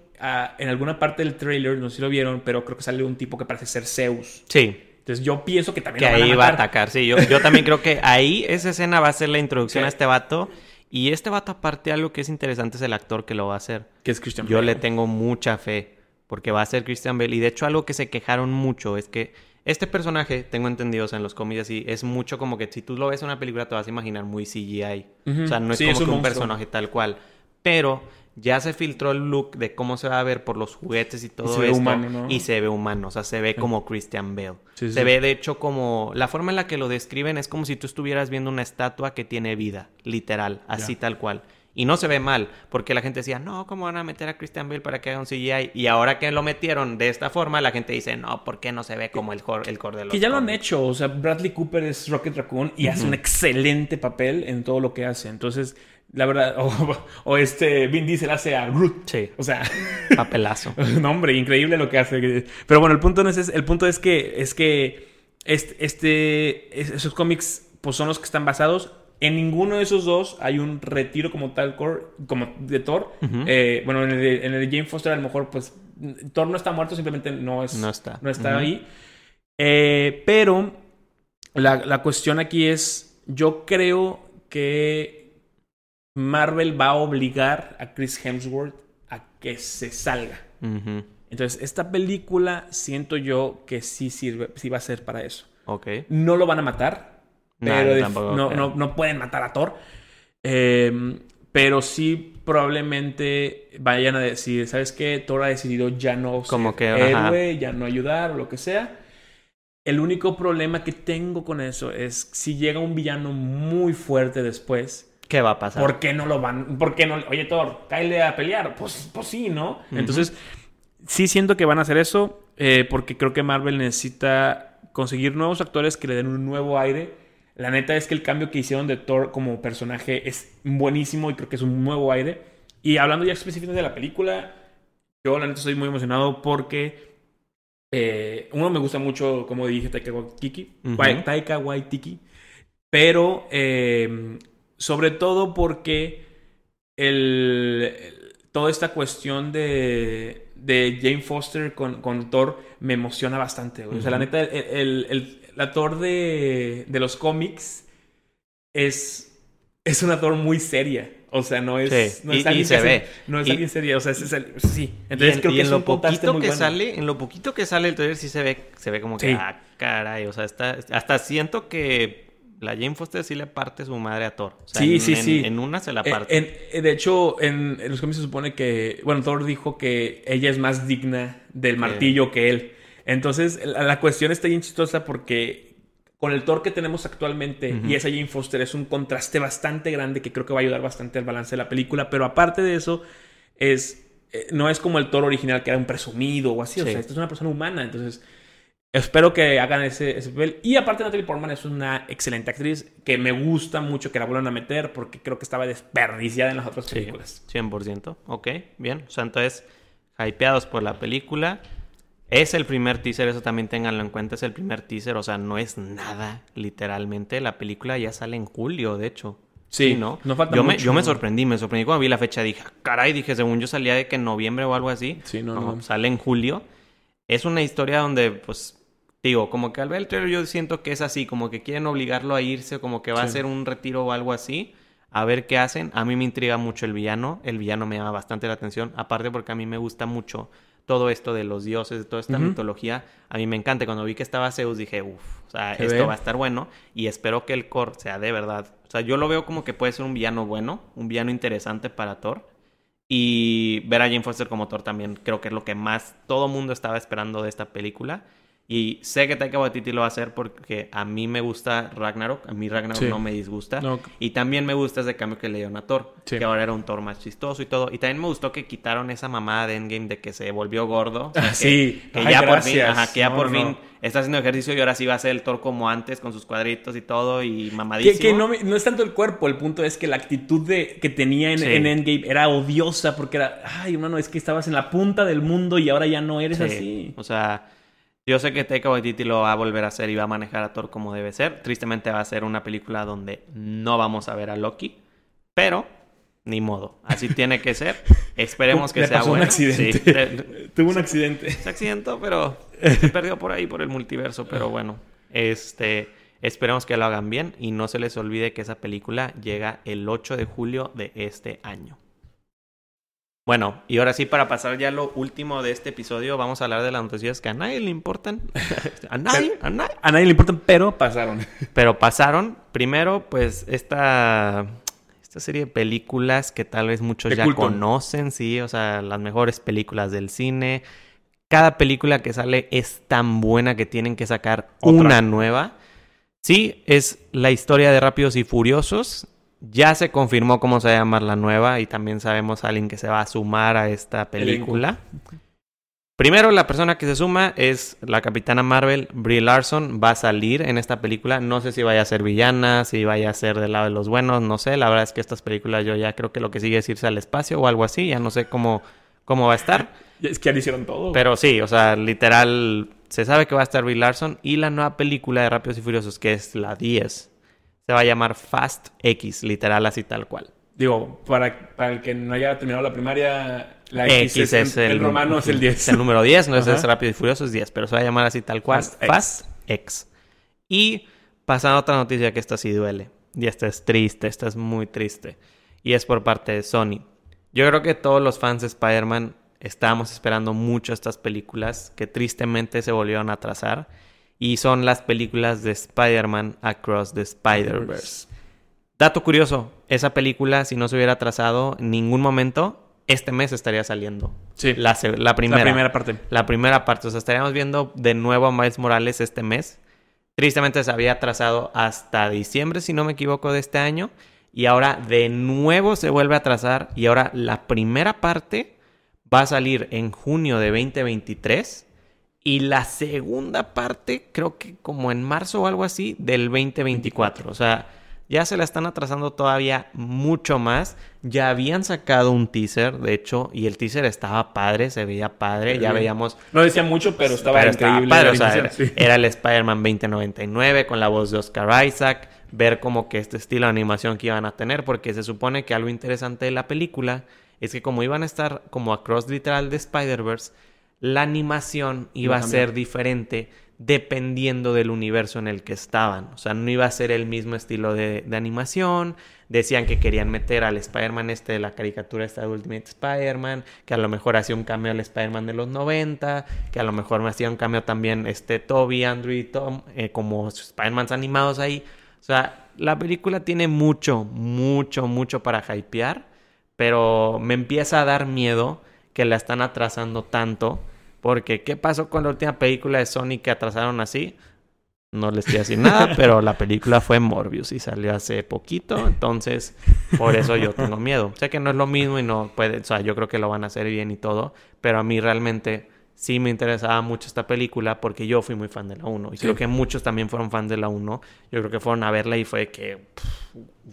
en alguna parte del trailer, no sé si lo vieron, pero creo que sale un tipo que parece ser Zeus. Sí. Entonces yo pienso que también Que lo van ahí a va a matar. atacar, sí. Yo, yo también creo que ahí esa escena va a ser la introducción Sí. a este vato. Y este vato, aparte, algo que es interesante es el actor que lo va a hacer. Que es Christian Yo Bale. le tengo mucha fe. Porque va a ser Christian Bale. Y de hecho, algo que se quejaron mucho es que este personaje, tengo entendido, o sea, en los cómics así, es mucho como que si tú lo ves en una película te vas a imaginar muy CGI. O sea, no es Sí, como es que un un, monstruo. personaje tal cual. Pero ya se filtró el look de cómo se va a ver por los juguetes y todo se ve esto. humano, ¿no? Y se ve humano. O sea, se ve como Christian Bale. Sí, sí, se ve, de hecho, como... La forma en la que lo describen es como si tú estuvieras viendo una estatua que tiene vida. Literal. Así tal cual. Y no se ve mal, porque la gente decía, no, ¿cómo van a meter a Christian Bale para que haga un CGI? Y ahora que lo metieron de esta forma, la gente dice, no, ¿por qué no se ve como el el core de los Que ya lo han cómics?" hecho. O sea, Bradley Cooper es Rocket Raccoon y hace un excelente papel en todo lo que hace. Entonces, La verdad, o, o este Vin Diesel hace a Groot. Sí. O sea, Papelazo. no, hombre, increíble lo que hace. Pero bueno, el punto no es ese, el punto es que es que este, este es- esos cómics pues son los que están basados en ninguno de esos dos hay un retiro como tal como de Thor. Eh, bueno, en el, de- en el Jane Foster a lo mejor pues Thor no está muerto, simplemente no es No está. no está ahí. Eh, pero la, la cuestión aquí es, yo creo que Marvel va a obligar a Chris Hemsworth a que se salga. Entonces, esta película siento yo que sí sirve, sí va a ser para eso. Ok. No lo van a matar, No, pero tampoco no, no, no pueden matar a Thor. Eh, pero sí probablemente vayan a decir, ¿sabes qué? Thor ha decidido ya no ser Como que, ajá. héroe, ya no ayudar o lo que sea. El único problema que tengo con eso es si llega un villano muy fuerte después, ¿Qué va a pasar? ¿por qué no lo van? ¿Por qué no? Oye, Thor, cáele a pelear. Pues, pues sí, ¿no? Entonces, sí siento que van a hacer eso eh, porque creo que Marvel necesita conseguir nuevos actores que le den un nuevo aire. La neta es que el cambio que hicieron de Thor como personaje es buenísimo y creo que es un nuevo aire. Y hablando ya específicamente de la película, yo la neta estoy muy emocionado porque eh, uno me gusta mucho, como dije, Taika Waititi, Taika Waititi, pero eh, sobre todo porque el, el- toda esta cuestión de, de Jane Foster con, con Thor me emociona bastante. güey. O sea, la neta, el, el- la Thor de, de los cómics es, es una Thor muy seria. O sea, no es, Sí, no y- es y alguien se que hace- ve. no es Y- alguien seria. O sea, es, es el- sí. Y Entonces en, creo y que en es lo un poquito muy que bueno. sale, en lo poquito que sale el trailer sí se ve, se ve como que, Sí. ah, caray, o sea, está, hasta siento que la Jane Foster sí le parte su madre a Thor. O sea, Sí, en, sí, en- sí. En una se la Eh, parte. en- de hecho, en, los cómics se supone que, bueno, Thor dijo que ella es más digna del martillo que él. Entonces, la, la cuestión está bien chistosa porque con el Thor que tenemos actualmente y esa Jane Foster es un contraste bastante grande que creo que va a ayudar bastante al balance de la película. Pero aparte de eso, es eh, no es como el Thor original que era un presumido o así. O sea, esta es una persona humana. Entonces, Espero que hagan ese, ese papel. Y aparte, Natalie Portman es una excelente actriz que me gusta mucho que la vuelvan a meter porque creo que estaba desperdiciada en las otras Sí, películas. 100%. Ok, bien. O sea, entonces, hypeados por la película. Es el primer teaser, eso también ténganlo en cuenta. Es el primer teaser, o sea, no es nada, literalmente. La película ya sale en julio, de hecho. Sí, ¿no? no falta yo, me, mucho. yo me sorprendí, me sorprendí cuando vi la fecha. Dije, "Ah, caray, dije, según yo salía de que en noviembre o algo así. Sí, no, no. Sale en julio. Es una historia donde, pues, digo, como que al ver el trailer yo siento que es así, como que quieren obligarlo a irse, como que va a ser un retiro o algo así. A ver qué hacen. A mí me intriga mucho el villano. El villano me llama bastante la atención. Aparte porque a mí me gusta mucho todo esto de los dioses, de toda esta mitología. A mí me encanta. Cuando vi que estaba Zeus dije, uff, o sea, Se esto ve. va a estar bueno. Y espero que el core sea de verdad. O sea, yo lo veo como que puede ser un villano bueno, un villano interesante para Thor. Y ver a Jane Foster como Thor también creo que es lo que más todo mundo estaba esperando de esta película. Y sé que Taika Waititi lo va a hacer porque a mí me gusta Ragnarok. A mí Ragnarok Sí. no me disgusta. No. Y también me gusta ese cambio que le dieron a Thor. Sí. Que ahora era un Thor más chistoso y todo. Y también me gustó que quitaron esa mamada de Endgame de que se volvió gordo. O sea, Ah, que- sí. Que Ay, ya por fin, ajá, que ya No, por no, fin no. está haciendo ejercicio y ahora sí va a ser el Thor como antes con sus cuadritos y todo y Que, mamadísimo. que no, me- no es tanto el cuerpo, el punto es que la actitud de, que tenía en, Sí. en Endgame era odiosa porque era, ay, hermano, es que estabas en la punta del mundo y ahora ya no eres Sí. así. O sea, yo sé que Taika Waititi lo va a volver a hacer y va a manejar a Thor como debe ser. Tristemente va a ser una película donde no vamos a ver a Loki, pero ni modo, así tiene que ser. Esperemos que Le sea pasó un bueno. accidente. Sí, te- Tuvo un accidente. se accidentó, pero se perdió por ahí por el multiverso, pero bueno, este esperemos que lo hagan bien y no se les olvide que esa película llega el 8 de julio de este año. Bueno, y ahora sí, para pasar ya a lo último de este episodio, vamos a hablar de las noticias que a nadie le importan. a nadie, a nadie. A nadie le importan, pero pasaron. Pero pasaron. Primero, pues, esta, esta serie de películas que tal vez muchos De ya culto. conocen, sí, o sea, las mejores películas del cine. Cada película que sale es tan buena que tienen que sacar Otra. una nueva. Sí, es la historia de Rápidos y Furiosos. Ya se confirmó cómo se va a llamar la nueva y también sabemos a alguien que se va a sumar a esta película. Primero, la persona que se suma es la capitana Marvel, Brie Larson. Va a salir en esta película. No sé si vaya a ser villana, si vaya a ser del lado de los buenos, no sé. La verdad es que estas películas yo ya creo que lo que sigue es irse al espacio o algo así. Ya no sé cómo, cómo va a estar. Es que ya lo hicieron todo. Pero sí, o sea, literal, se sabe que va a estar Brie Larson. Y la nueva película de Rápidos y Furiosos, que es la 10, se va a llamar Fast X, literal así tal cual. Digo, para, para el que no haya terminado la primaria, la X, X, es, el, en romano es el 10. es el número 10, no es, Rápido y Furioso, es 10, pero se va a llamar así tal cual. Fast X. Fast X. Y pasando a otra noticia que esta sí duele. Y esta es triste, esta es muy triste. Y es por parte de Sony. Yo creo que todos los fans de Spider-Man estábamos esperando mucho estas películas que tristemente se volvieron a atrasar. Y son las películas de Spider-Man Across the Spider-Verse. Dato curioso, esa película, si no se hubiera atrasado en ningún momento, este mes estaría saliendo. Sí. La, primera. La primera parte. La primera parte. O sea, estaríamos viendo de nuevo a Miles Morales este mes. Tristemente se había atrasado hasta diciembre, si no me equivoco, de este año. Y ahora de nuevo se vuelve a atrasar. Y ahora la primera parte va a salir en junio de 2023. Y la segunda parte, creo que como en marzo o algo así, del 2024. O sea, ya se la están atrasando todavía mucho más. Ya habían sacado un teaser, de hecho, y el teaser estaba padre, se veía padre. Ya veíamos No decía mucho, pero estaba pero estaba increíble. padre, la o sea, era, animación, sí. era el Spider-Man 2099 con la voz de Oscar Isaac, ver como que este estilo de animación que iban a tener, porque se supone que algo interesante de la película es que como iban a estar como across literal de Spider-Verse, la animación iba Iba a ser diferente dependiendo del universo en el que estaban. O sea, no iba a ser el mismo estilo de, de animación. Decían que querían meter al Spider-Man este de la caricatura esta de Ultimate Spider-Man, que a lo mejor hacía un cambio al Spider-Man de los 90, que a lo mejor me hacía un cambio también este Toby, Andrew y Tom, eh, como Spider-Mans animados ahí. O sea, la película tiene mucho, mucho, mucho para hypear, pero me empieza a dar miedo que la están atrasando tanto. Porque, ¿qué pasó con la última película de Sony que atrasaron así? No les quiero decir nada, pero la película fue Morbius y salió hace poquito. Entonces, por eso yo tengo miedo. Sé que no es lo mismo y no puede, o sea, yo creo que lo van a hacer bien y todo. Pero a mí realmente sí me interesaba mucho esta película porque yo fui muy fan de la 1. Y Sí. creo que muchos también fueron fans de la 1. Yo creo que fueron a verla y fue que,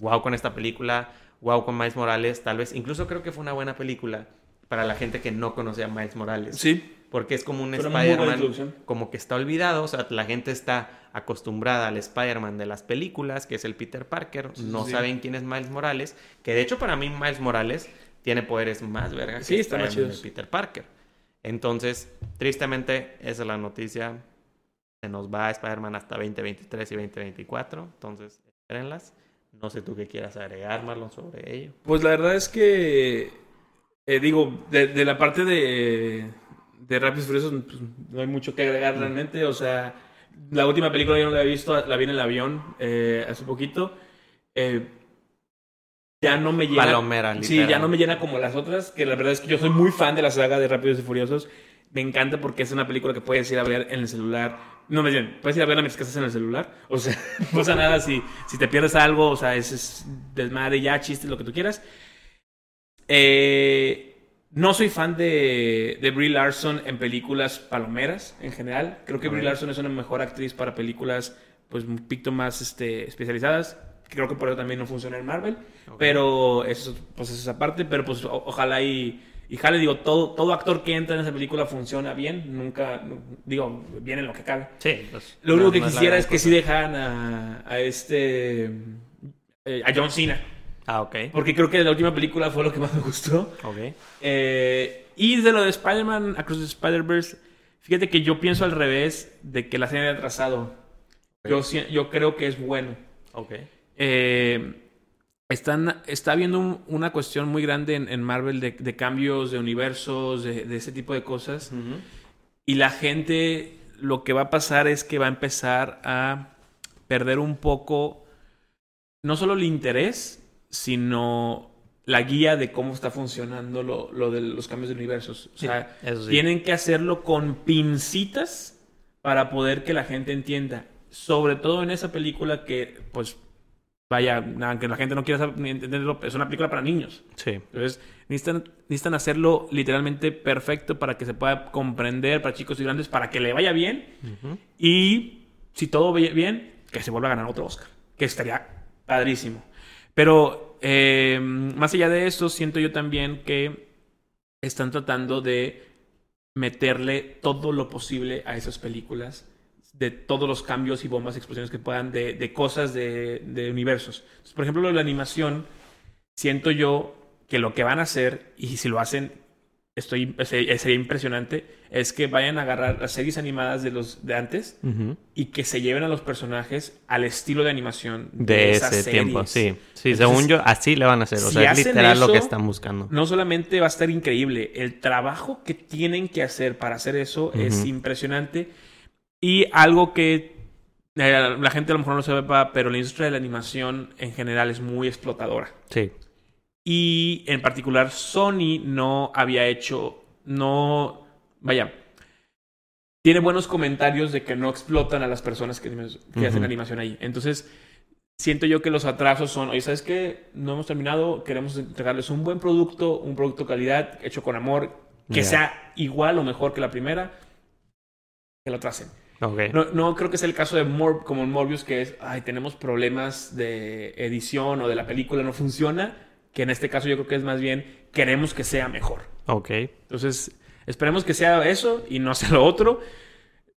wow con esta película, wow con Miles Morales, tal vez. Incluso creo que fue una buena película para la gente que no conocía a Miles Morales. Sí. Porque es como un Spider-Man como que está olvidado. O sea, la gente está acostumbrada al Spider-Man de las películas, que es el Peter Parker. Sí, no sí. saben quién es Miles Morales. Que de hecho para mí Miles Morales tiene poderes más verga que Sí, más chidos. Peter Parker. Entonces, tristemente, esa es la noticia. Se nos va Spider-Man hasta 2023 y 2024. Entonces, espérenlas. No sé tú qué quieras agregar, Marlon, sobre ello. Pues la verdad es que, eh, digo, de, de la parte de, de Rápidos y Furiosos, pues, no hay mucho que agregar realmente. O sea, la última película yo no la he visto, la vi en el avión eh, hace poquito. Eh, ya no me llena. Palomera, Sí, ya no me llena como las otras, que la verdad es que yo soy muy fan de la saga de Rápidos y Furiosos. Me encanta porque es una película que puedes ir a ver en el celular. No me bien, puedes ir a verla mientras que estás en el celular. O sea, no pasa nada si, si te pierdes algo, o sea, es, es desmadre ya, chiste, lo que tú quieras. Eh, no soy fan de, de Brie Larson en películas palomeras en general. Creo que. Brie Larson es una mejor actriz para películas pues un poquito más este, especializadas. Creo que por eso también no funciona en Marvel. Pero eso pues es esa parte. Pero pues o- ojalá y, y jale, digo, todo, todo actor que entra en esa película funciona bien. Nunca, digo, bien en lo que cabe. Sí, pues, Lo único no- que no quisiera es que sí dejaran a, a este... eh, a John Cena. Ah, ok. Porque creo que la última película fue lo que más me gustó. Ok. Eh, y de lo de Spider-Man Across the Spider-Verse, fíjate que yo pienso al revés de que la serie haya atrasado. Yo, si- yo creo que es bueno. Ok. Eh, están, está habiendo un- una cuestión muy grande en, en Marvel de, de cambios de universos, de, de ese tipo de cosas. Y la gente, lo que va a pasar es que va a empezar a perder un poco, no solo el interés, sino la guía de cómo está funcionando lo, lo de los cambios de universos. O sea, sí. tienen que hacerlo con pincitas para poder que la gente entienda. Sobre todo en esa película que, pues, vaya, aunque la gente no quiera saber- ni entenderlo, es una película para niños. Sí. Entonces, necesitan, necesitan hacerlo literalmente perfecto para que se pueda comprender para chicos y grandes, para que le vaya bien. Y si todo ve bien, que se vuelva a ganar otro Oscar. Que estaría padrísimo. Pero eh, más allá de eso, siento yo también que están tratando de meterle todo lo posible a esas películas. De todos los cambios y bombas explosiones que puedan, de, de cosas de, de universos. Por ejemplo, lo de la animación, siento yo que lo que van a hacer, y si lo hacen, estoy, sería impresionante, es que vayan a agarrar las series animadas de los de antes Ujú. y que se lleven a los personajes al estilo de animación De esas ese tiempo, series. sí. Sí, Entonces, según yo, así le van a hacer. O si sea, es literal lo que están buscando. No solamente va a estar increíble, el trabajo que tienen que hacer para hacer eso es impresionante. Y algo que eh, la gente a lo mejor no lo sepa, pero la industria de la animación en general es muy explotadora. Sí. Y en particular Sony no había hecho, no, vaya, tiene buenos comentarios de que no explotan a las personas que, que hacen animación ahí. Entonces, siento yo que los atrasos son, oye, ¿sabes qué? No hemos terminado, queremos entregarles un buen producto, un producto de calidad, hecho con amor, que sea igual o mejor que la primera, que lo atrasen. Ok. No, no creo que sea el caso de Mor como en Morbius, que es, ay, tenemos problemas de edición o de la película no funciona, que en este caso yo creo que es más bien, queremos que sea mejor. Ok. Entonces, esperemos que sea eso y no sea lo otro.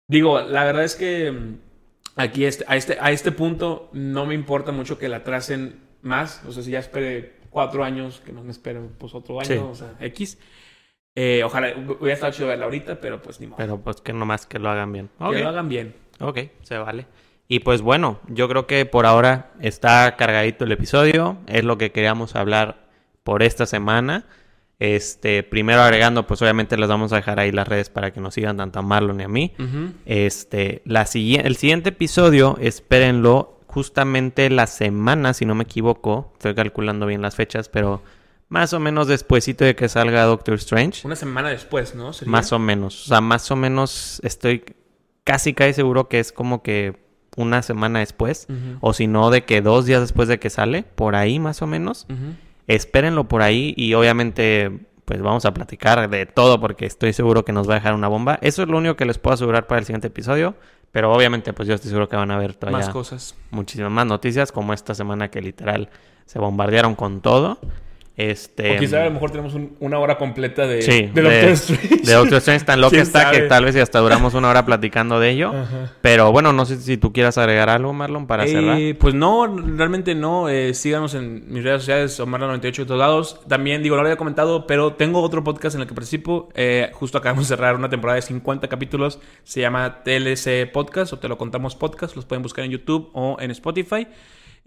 Digo, la verdad es que mm, aquí este, a, este, a este punto no me importa mucho que la tracen más. O sea, si ya esperé cuatro años, que no me espere pues otro año, Sí. o sea, X. Eh, ojalá, hubiera estado chido verla ahorita, pero pues ni modo. Pero pues que nomás que lo hagan bien. Ok. Que lo hagan bien. Ok, se vale. Y pues bueno, yo creo que por ahora está cargadito el episodio. Es lo que queríamos hablar por esta semana. Este, primero agregando, pues obviamente les vamos a dejar ahí las redes para que nos sigan tanto a Marlon y a mí. Este, la sigui- el siguiente episodio, espérenlo justamente la semana, si no me equivoco. Estoy calculando bien las fechas, pero más o menos despuesito de que salga Doctor Strange. Una semana después, ¿no? Sería. Más o menos. O sea, más o menos estoy casi casi seguro que es como que una semana después. O si no, de que dos días después de que sale. Por ahí más o menos. Ujú. Espérenlo por ahí y obviamente pues vamos a platicar de todo porque estoy seguro que nos va a dejar una bomba. Eso es lo único que les puedo asegurar para el siguiente episodio. Pero obviamente pues yo estoy seguro que van a ver todavía Más cosas. muchísimas más noticias como esta semana que literal se bombardearon con todo. Este, O quizá a lo mejor tenemos un- una hora completa de, Sí, de Doctor de- Strange. de Doctor Strange tan loca ¿Quién está que tal vez y hasta duramos una hora platicando de ello. Ajá. Pero bueno, no sé si tú quieras agregar algo, Marlon, para Eh, cerrar. Pues no, realmente no. Eh, síganos en mis redes sociales, Omar98 de todos lados. También, digo, no lo había comentado, pero tengo otro podcast en el que participo. Eh, justo acabamos de cerrar una temporada de 50 capítulos. Se llama TLC Podcast o Te lo contamos podcast. Los pueden buscar en YouTube o en Spotify.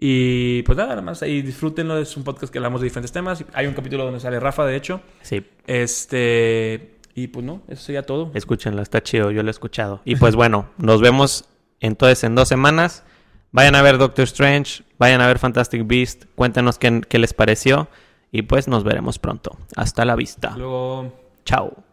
Y pues nada, nada más ahí disfrútenlo. Es un podcast que hablamos de diferentes temas. Hay un capítulo donde sale Rafa, de hecho. Sí, Este. Y pues no, eso sería todo. escúchenlo, está chido, yo lo he escuchado. Y pues bueno, nos vemos entonces en dos semanas. Vayan a ver Doctor Strange, vayan a ver Fantastic Beast, cuéntenos qué, qué les pareció y pues nos veremos pronto. Hasta la vista. Luego. Chao.